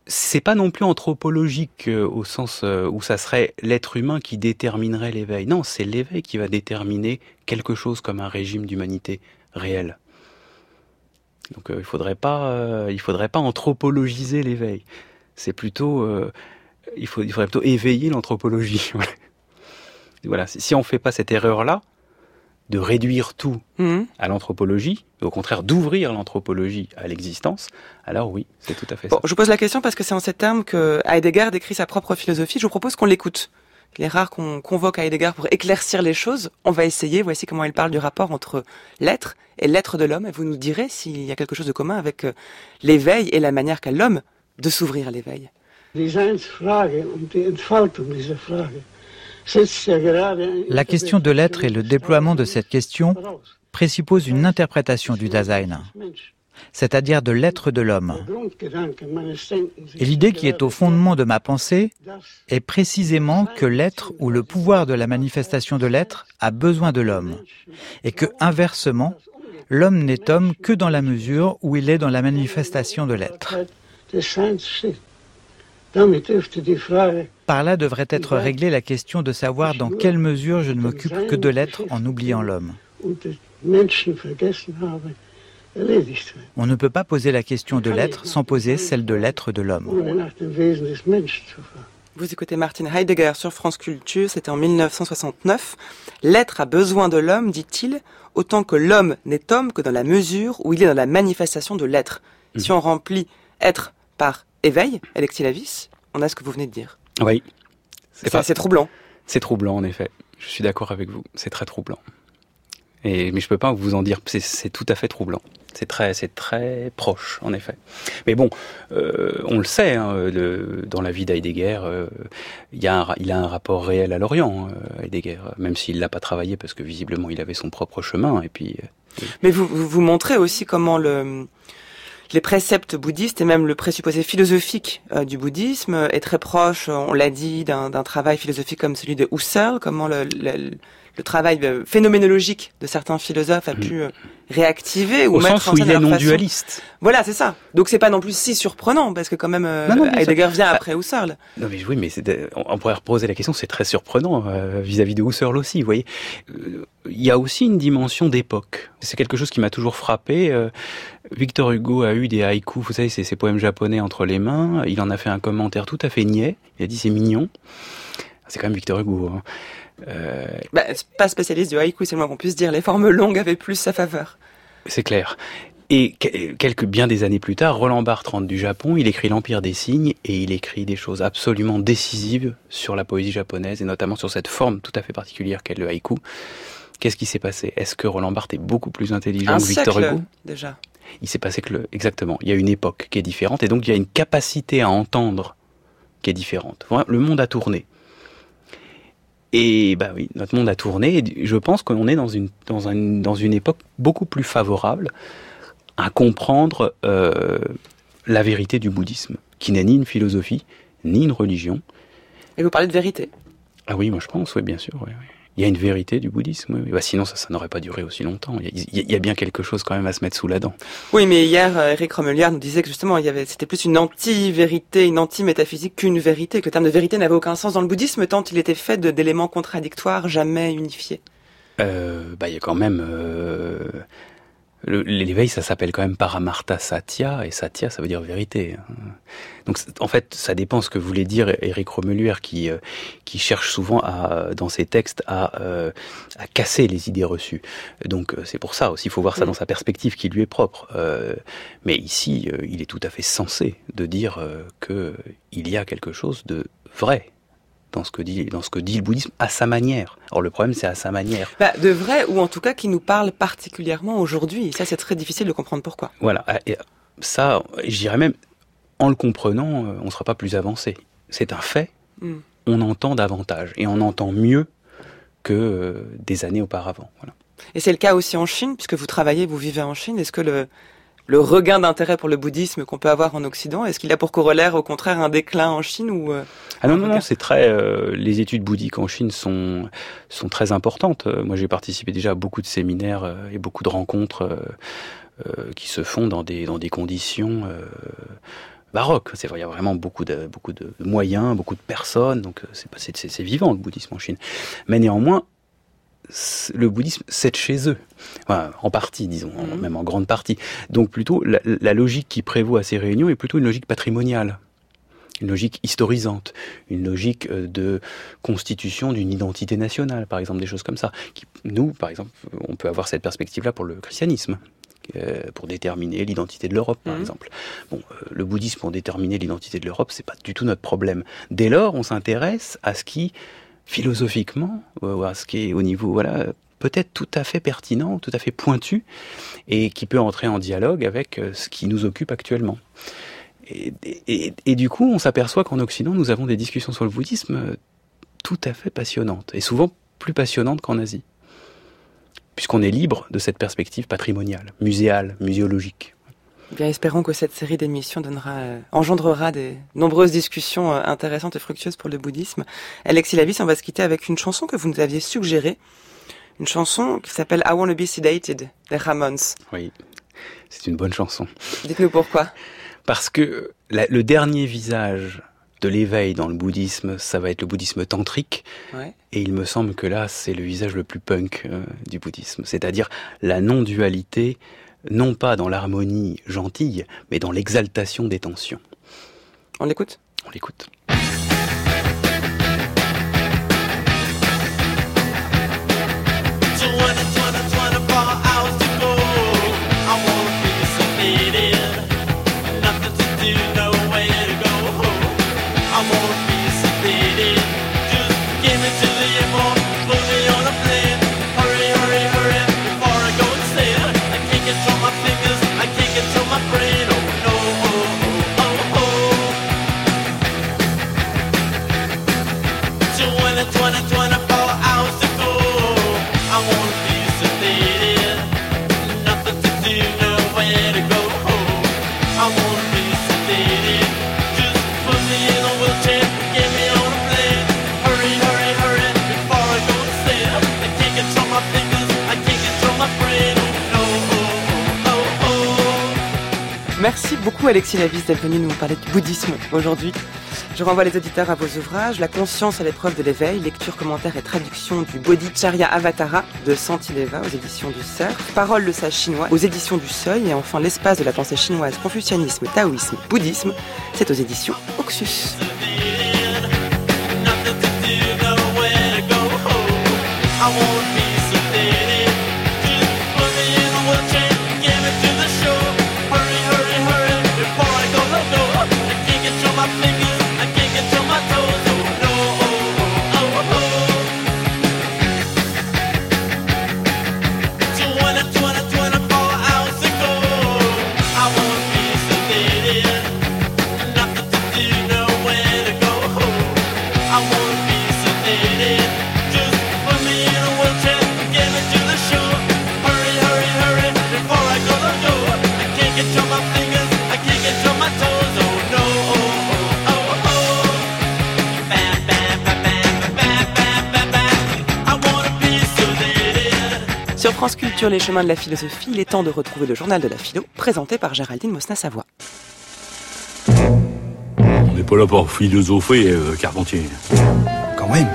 C'est pas non plus anthropologique euh, au sens euh, où ça serait l'être humain qui déterminerait l'éveil. Non, c'est l'éveil qui va déterminer quelque chose comme un régime d'humanité réel. Donc euh, il faudrait pas, il faudrait pas anthropologiser l'éveil. C'est plutôt, il, faut, il faudrait plutôt éveiller l'anthropologie. voilà. Si on fait pas cette erreur là, de réduire tout mhm. à l'anthropologie, au contraire d'ouvrir l'anthropologie à l'existence, alors oui, c'est tout à fait ça. Je vous pose la question parce que c'est en ces termes que Heidegger décrit sa propre philosophie. Je vous propose qu'on l'écoute. Il est rare qu'on convoque Heidegger pour éclaircir les choses. On va essayer. Voici comment il parle du rapport entre l'être et l'être de l'homme. Et vous nous direz s'il y a quelque chose de commun avec euh, l'éveil et la manière qu'a l'homme de s'ouvrir à l'éveil. La question de l'être et le déploiement de cette question présuppose une interprétation du Dasein, c'est-à-dire de l'être de l'homme. Et l'idée qui est au fondement de ma pensée est précisément que l'être ou le pouvoir de la manifestation de l'être a besoin de l'homme, et que, inversement, l'homme n'est homme que dans la mesure où il est dans la manifestation de l'être. Par là devrait être réglée la question de savoir dans quelle mesure je ne m'occupe que de l'être en oubliant l'homme. On ne peut pas poser la question de l'être sans poser celle de l'être de l'homme. Vous écoutez Martin Heidegger sur France Culture, c'était en 1969. L'être a besoin de l'homme, dit-il, autant que l'homme n'est homme que dans la mesure où il est dans la manifestation de l'être. Si on remplit être par éveil, Alexis Lavis, on a ce que vous venez de dire. Oui. C'est troublant. C'est troublant, en effet. Je suis d'accord avec vous. C'est très troublant. Et, mais je peux pas vous en dire. C'est tout à fait troublant. C'est très, c'est très proche, en effet. Mais bon, euh, on le sait, hein, dans la vie d'Heidegger, euh, il, a il a un rapport réel à l'Orient, euh, Heidegger, même s'il l'a pas travaillé parce que visiblement il avait son propre chemin. Et puis. Mais vous, vous montrez aussi comment le les préceptes bouddhistes et même le présupposé philosophique euh, du bouddhisme est très proche, on l'a dit, d'un travail philosophique comme celui de Husserl, comment le, le travail euh, phénoménologique de certains philosophes a mm. pu euh, réactiver ou Au mettre sens où il est non dualiste. Voilà, c'est ça. Donc c'est pas non plus si surprenant parce que quand même euh, Heidegger vient bah, après Husserl. Non mais oui, mais on pourrait reposer la question. C'est très surprenant vis-à-vis de Husserl aussi. Vous voyez, il y a aussi une dimension d'époque. C'est quelque chose qui m'a toujours frappé. Victor Hugo a eu des haïkus, vous savez, ces poèmes japonais entre les mains. Il en a fait un commentaire tout à fait niais. Il a dit c'est mignon. C'est quand même Victor Hugo. Hein. Euh... Bah, pas spécialiste du haïku, c'est le moins qu'on puisse dire. Les formes longues avaient plus sa faveur. C'est clair. Et quelques bien des années plus tard, Roland Barthes rentre du Japon, il écrit l'Empire des signes et il écrit des choses absolument décisives sur la poésie japonaise et notamment sur cette forme tout à fait particulière qu'est le haïku. Qu'est-ce qui s'est passé? Est-ce que Roland Barthes est beaucoup plus intelligent que Victor Hugo? déjà. Il s'est passé que le exactement, il y a une époque qui est différente et donc il y a une capacité à entendre qui est différente. Le monde a tourné. Et bah oui, notre monde a tourné. Et je pense qu'on est dans une, dans, un, dans une époque beaucoup plus favorable à comprendre euh, la vérité du bouddhisme, qui n'est ni une philosophie, ni une religion. Et vous parlez de vérité? Ah oui, moi je pense, oui, bien sûr. Oui, oui il y a une vérité du bouddhisme. Bah, sinon, ça, ça n'aurait pas duré aussi longtemps. Il y, a, bien quelque chose quand même à se mettre sous la dent. Oui, mais hier, euh, Eric Romeliard nous disait que justement, il y avait, c'était plus une anti-vérité, une anti-métaphysique qu'une vérité, que le terme de vérité n'avait aucun sens dans le bouddhisme tant il était fait d'éléments contradictoires, jamais unifiés. Euh, bah, il y a quand même. Euh, L'éveil, ça s'appelle quand même Paramartha Satya, et Satya, ça veut dire vérité. Hein. Donc, en fait, ça dépend ce que voulait dire Éric Romeluer, qui, euh, qui cherche souvent, à, dans ses textes, à, euh, à casser les idées reçues. Donc, euh, c'est pour ça aussi, il faut voir ça dans sa perspective qui lui est propre. mais ici, il est tout à fait sensé de dire que il y a quelque chose de vrai dans ce que dit dans ce que dit le bouddhisme à sa manière. Or le problème c'est à sa manière. Bah, de vrai ou en tout cas qui nous parle particulièrement aujourd'hui. Ça c'est très difficile de comprendre pourquoi. Voilà. Ah, et ça, je dirais même en le comprenant, euh, on ne sera pas plus avancé. C'est un fait. Hmm. On entend davantage et on entend mieux que euh, des années auparavant. Voilà. Et c'est le cas aussi en Chine, puisque vous travaillez, vous vivez en Chine. Est-ce que le, le regain d'intérêt pour le bouddhisme qu'on peut avoir en Occident? Est-ce qu'il a pour corollaire au contraire un déclin en Chine ou euh, Ah non non non, c'est très euh, les études bouddhiques en Chine sont sont très importantes. Euh, moi j'ai participé déjà à beaucoup de séminaires et beaucoup de rencontres qui se font dans des dans des conditions baroques. C'est vrai, il y a vraiment beaucoup de beaucoup de moyens, beaucoup de personnes, donc c'est c'est vivant le bouddhisme en Chine. Mais néanmoins le bouddhisme, c'est chez eux. en partie, disons, mhm. même en grande partie. Donc plutôt, la, logique qui prévaut à ces réunions est plutôt une logique patrimoniale, une logique historisante, une logique euh, de constitution d'une identité nationale, par exemple, des choses comme ça. nous, par exemple, on peut avoir cette perspective-là pour le christianisme. Euh, pour déterminer l'identité de l'Europe, par mhm. exemple. Bon, euh, le bouddhisme pour déterminer l'identité de l'Europe, c'est pas du tout notre problème. Dès lors, on s'intéresse à ce qui philosophiquement, à ce qui est au niveau, voilà, peut-être tout à fait pertinent, tout à fait pointu, et qui peut entrer en dialogue avec euh, ce qui nous occupe actuellement. Et, du coup, on s'aperçoit qu'en Occident, nous avons des discussions sur le bouddhisme euh, tout à fait passionnantes, et souvent plus passionnantes qu'en Asie, puisqu'on est libre de cette perspective patrimoniale, muséale, muséologique. Bien, espérons que cette série d'émissions donnera, euh, engendrera des nombreuses discussions euh, intéressantes et fructueuses pour le bouddhisme. Alexis Lavis, on va se quitter avec une chanson que vous nous aviez suggérée. Une chanson qui s'appelle I Wanna Be Sedated des Ramones. Oui, c'est une bonne chanson. Dites-nous pourquoi. Parce que le dernier visage de l'éveil dans le bouddhisme, ça va être le bouddhisme tantrique. Ouais. Et il me semble que là, c'est le visage le plus punk euh, du bouddhisme. C'est-à-dire la non-dualité non pas dans l'harmonie gentille, mais dans l'exaltation des tensions. On l'écoute? On l'écoute. Beaucoup Alexis Lavis d'être venu nous parler du bouddhisme aujourd'hui. Je renvoie les auditeurs à vos ouvrages La conscience à l'épreuve de l'éveil, lecture, commentaire et traduction du Bodhicharya Avatara de Santileva aux éditions du Cerf, Parole de sage chinois aux éditions du Seuil et enfin L'espace de la pensée chinoise, confucianisme, taoïsme, bouddhisme, c'est aux éditions Oxus. France Culture, les chemins de la philosophie, il est temps de retrouver le journal de la philo, présenté par Géraldine Mosna-Savoie. On n'est pas là pour philosopher, euh, Carpentier. Quand même.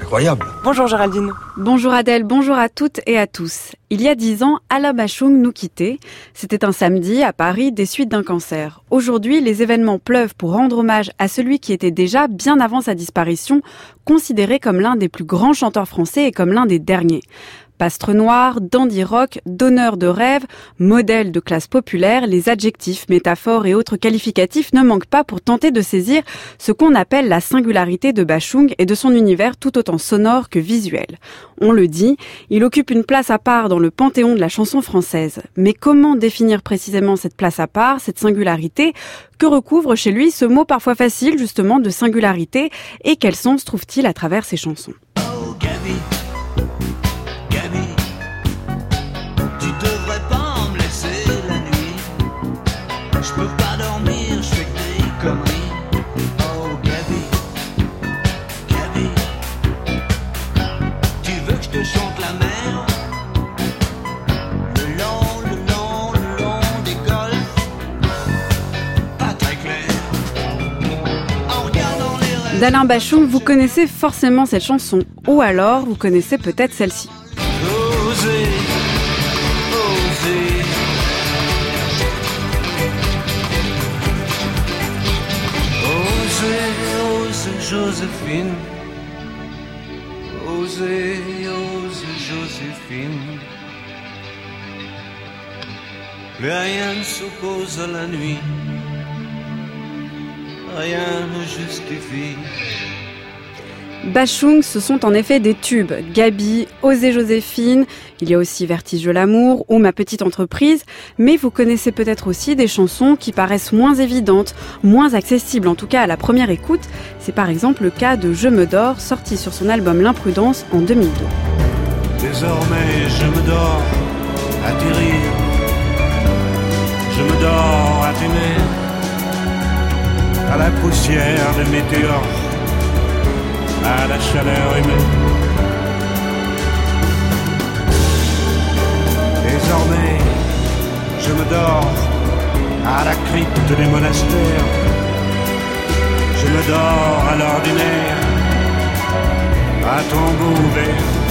Incroyable. Bonjour Géraldine. Bonjour Adèle, bonjour à toutes et à tous. Il y a dix ans, Alain Bachung nous quittait. C'était un samedi à Paris des suites d'un cancer. Aujourd'hui, les événements pleuvent pour rendre hommage à celui qui était déjà, bien avant sa disparition, considéré comme l'un des plus grands chanteurs français et comme l'un des derniers. Pastre noir, dandy rock, donneur de rêve, modèle de classe populaire, les adjectifs, métaphores et autres qualificatifs ne manquent pas pour tenter de saisir ce qu'on appelle la singularité de Bachung et de son univers tout autant sonore que visuel. On le dit, il occupe une place à part dans le panthéon de la chanson française. Mais comment définir précisément cette place à part, cette singularité? Que recouvre chez lui ce mot parfois facile justement de singularité? Et quel sens trouve-t-il à travers ses chansons? d'Alain Bachung, vous connaissez forcément cette chanson, ou alors vous connaissez peut-être celle-ci. Joséphine, osez, osez Joséphine. Plus rien ne s'oppose à la nuit rien ne justifie. Bachung, ce sont en effet des tubes. Gabi, Osez Joséphine, il y a aussi Vertige de l'amour ou Ma petite entreprise, mais vous connaissez peut-être aussi des chansons qui paraissent moins évidentes, moins accessibles en tout cas à la première écoute. C'est par exemple le cas de Je me dors, sorti sur son album L'imprudence en 2002. Désormais je me dors à je me dors à à la poussière de météores, à la chaleur humaine. Désormais, je me dors à la crypte des monastères. Je me dors à l'ordinaire, à tombeau ouvert.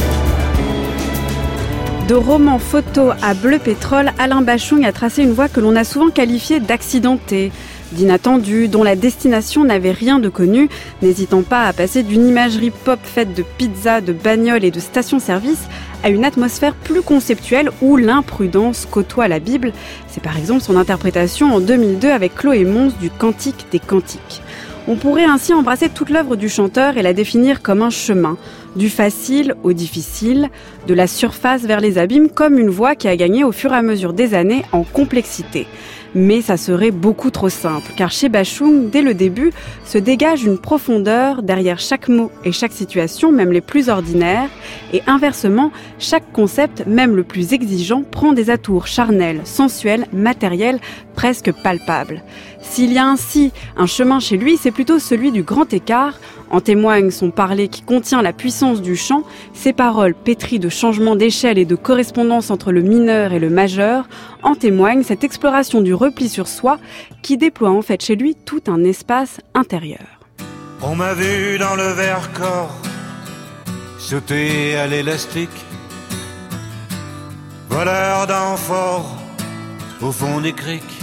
De roman photo à bleu pétrole, Alain Bachung a tracé une voie que l'on a souvent qualifiée d'accidentée d'inattendu, dont la destination n'avait rien de connu, n'hésitant pas à passer d'une imagerie pop faite de pizza, de bagnoles et de stations-service à une atmosphère plus conceptuelle où l'imprudence côtoie la Bible. C'est par exemple son interprétation en 2002 avec Chloé Mons du Cantique des Cantiques. On pourrait ainsi embrasser toute l'œuvre du chanteur et la définir comme un chemin, du facile au difficile, de la surface vers les abîmes, comme une voie qui a gagné au fur et à mesure des années en complexité. Mais ça serait beaucoup trop simple, car chez Bachung, dès le début, se dégage une profondeur derrière chaque mot et chaque situation, même les plus ordinaires, et inversement, chaque concept, même le plus exigeant, prend des atours charnels, sensuels, matériels, presque palpables. S'il y a ainsi un chemin chez lui, c'est plutôt celui du grand écart En témoigne son parler qui contient la puissance du chant, ses paroles pétries de changements d'échelle et de correspondance entre le mineur et le majeur. En témoigne cette exploration du repli sur soi qui déploie en fait chez lui tout un espace intérieur. On m'a vu dans le verre corps sauter à l'élastique, voleur d'enfort au fond des criques.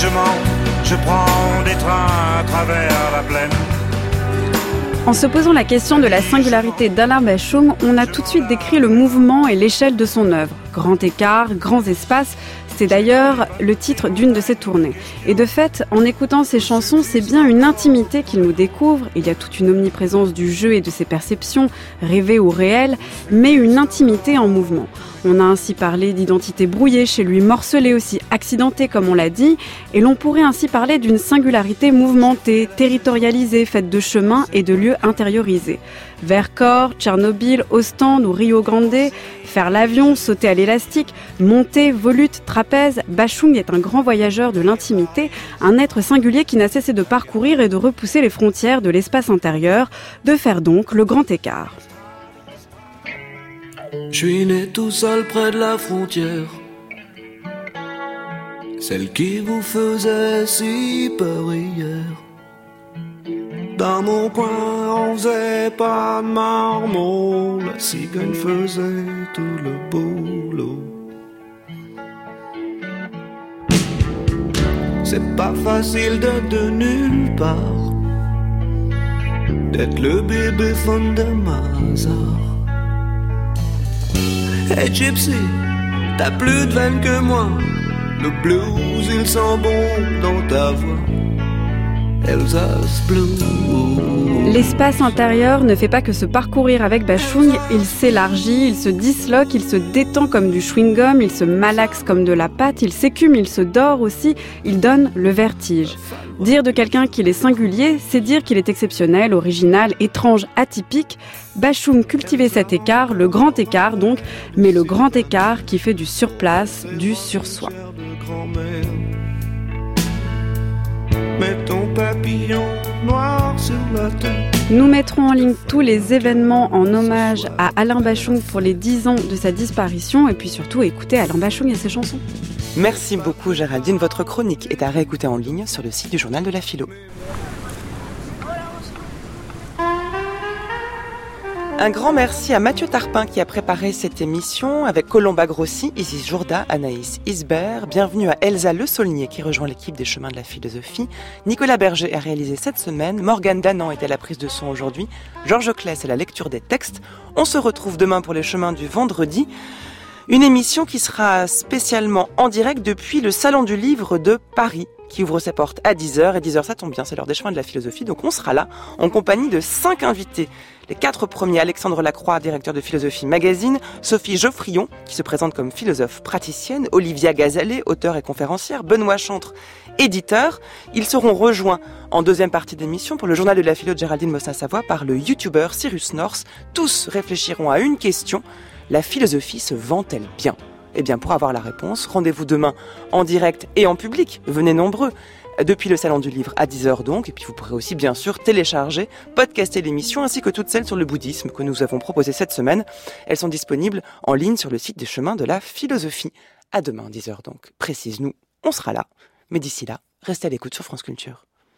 Je mens, je prends des trains à travers la plaine. En se posant la question de la singularité d'Alain Bachung, on a tout de suite décrit le mouvement et l'échelle de son œuvre. Grand écart, grands espaces, c'est d'ailleurs le titre d'une de ses tournées. Et de fait, en écoutant ses chansons, c'est bien une intimité qu'il nous découvre. Il y a toute une omniprésence du jeu et de ses perceptions, rêvées ou réelles, mais une intimité en mouvement. On a ainsi parlé d'identité brouillée chez lui, morcelée aussi, accidentée comme on l'a dit, et l'on pourrait ainsi parler d'une singularité mouvementée, territorialisée, faite de chemins et de lieux intériorisés. Vercors, Tchernobyl, Ostende ou Rio Grande, faire l'avion, sauter à l'élastique, monter, volute, trapèze, Bachung est un grand voyageur de l'intimité, un être singulier qui n'a cessé de parcourir et de repousser les frontières de l'espace intérieur, de faire donc le grand écart. Je suis né tout seul près de la frontière, celle qui vous faisait si peur hier. Dans mon coin, on faisait pas de marmot, la cigogne faisait tout le boulot. C'est pas facile d'être de nulle part, d'être le bébé fond de Mazar. Hey Gypsy, t'as plus de veine que moi, le blues il sent bon dans ta voix. L'espace intérieur ne fait pas que se parcourir avec Bachung, il s'élargit, il se disloque, il se détend comme du chewing-gum, il se malaxe comme de la pâte, il s'écume, il se dort aussi, il donne le vertige. Dire de quelqu'un qu'il est singulier, c'est dire qu'il est exceptionnel, original, étrange, atypique. Bachung cultivait cet écart, le grand écart donc, mais le grand écart qui fait du surplace, du sur-soi. Nous mettrons en ligne tous les événements en hommage à Alain Bachung pour les 10 ans de sa disparition et puis surtout écouter Alain Bachung et ses chansons. Merci beaucoup Géraldine. Votre chronique est à réécouter en ligne sur le site du journal de la philo. Un grand merci à Mathieu Tarpin qui a préparé cette émission avec Colomba Grossi, Isis Jourda, Anaïs Isbert. Bienvenue à Elsa Le Saulnier qui rejoint l'équipe des chemins de la philosophie. Nicolas Berger a réalisé cette semaine. Morgane Danan était à la prise de son aujourd'hui. Georges Claes à la lecture des textes. On se retrouve demain pour les chemins du vendredi. Une émission qui sera spécialement en direct depuis le Salon du Livre de Paris qui ouvre ses portes à 10h et 10h ça tombe bien, c'est l'heure des chemins de la philosophie donc on sera là en compagnie de cinq invités. Les quatre premiers, Alexandre Lacroix, directeur de Philosophie Magazine, Sophie Geoffrion, qui se présente comme philosophe praticienne, Olivia Gazalet, auteur et conférencière, Benoît Chantre, éditeur. Ils seront rejoints en deuxième partie d'émission pour le journal de la philo de Géraldine Mossin-Savoie par le youtubeur Cyrus North. Tous réfléchiront à une question. La philosophie se vend-elle bien? Eh bien, pour avoir la réponse, rendez-vous demain en direct et en public. Venez nombreux depuis le Salon du Livre à 10h donc, et puis vous pourrez aussi bien sûr télécharger, podcaster l'émission ainsi que toutes celles sur le bouddhisme que nous avons proposées cette semaine. Elles sont disponibles en ligne sur le site des chemins de la philosophie. À demain 10h donc, précise-nous, on sera là. Mais d'ici là, restez à l'écoute sur France Culture.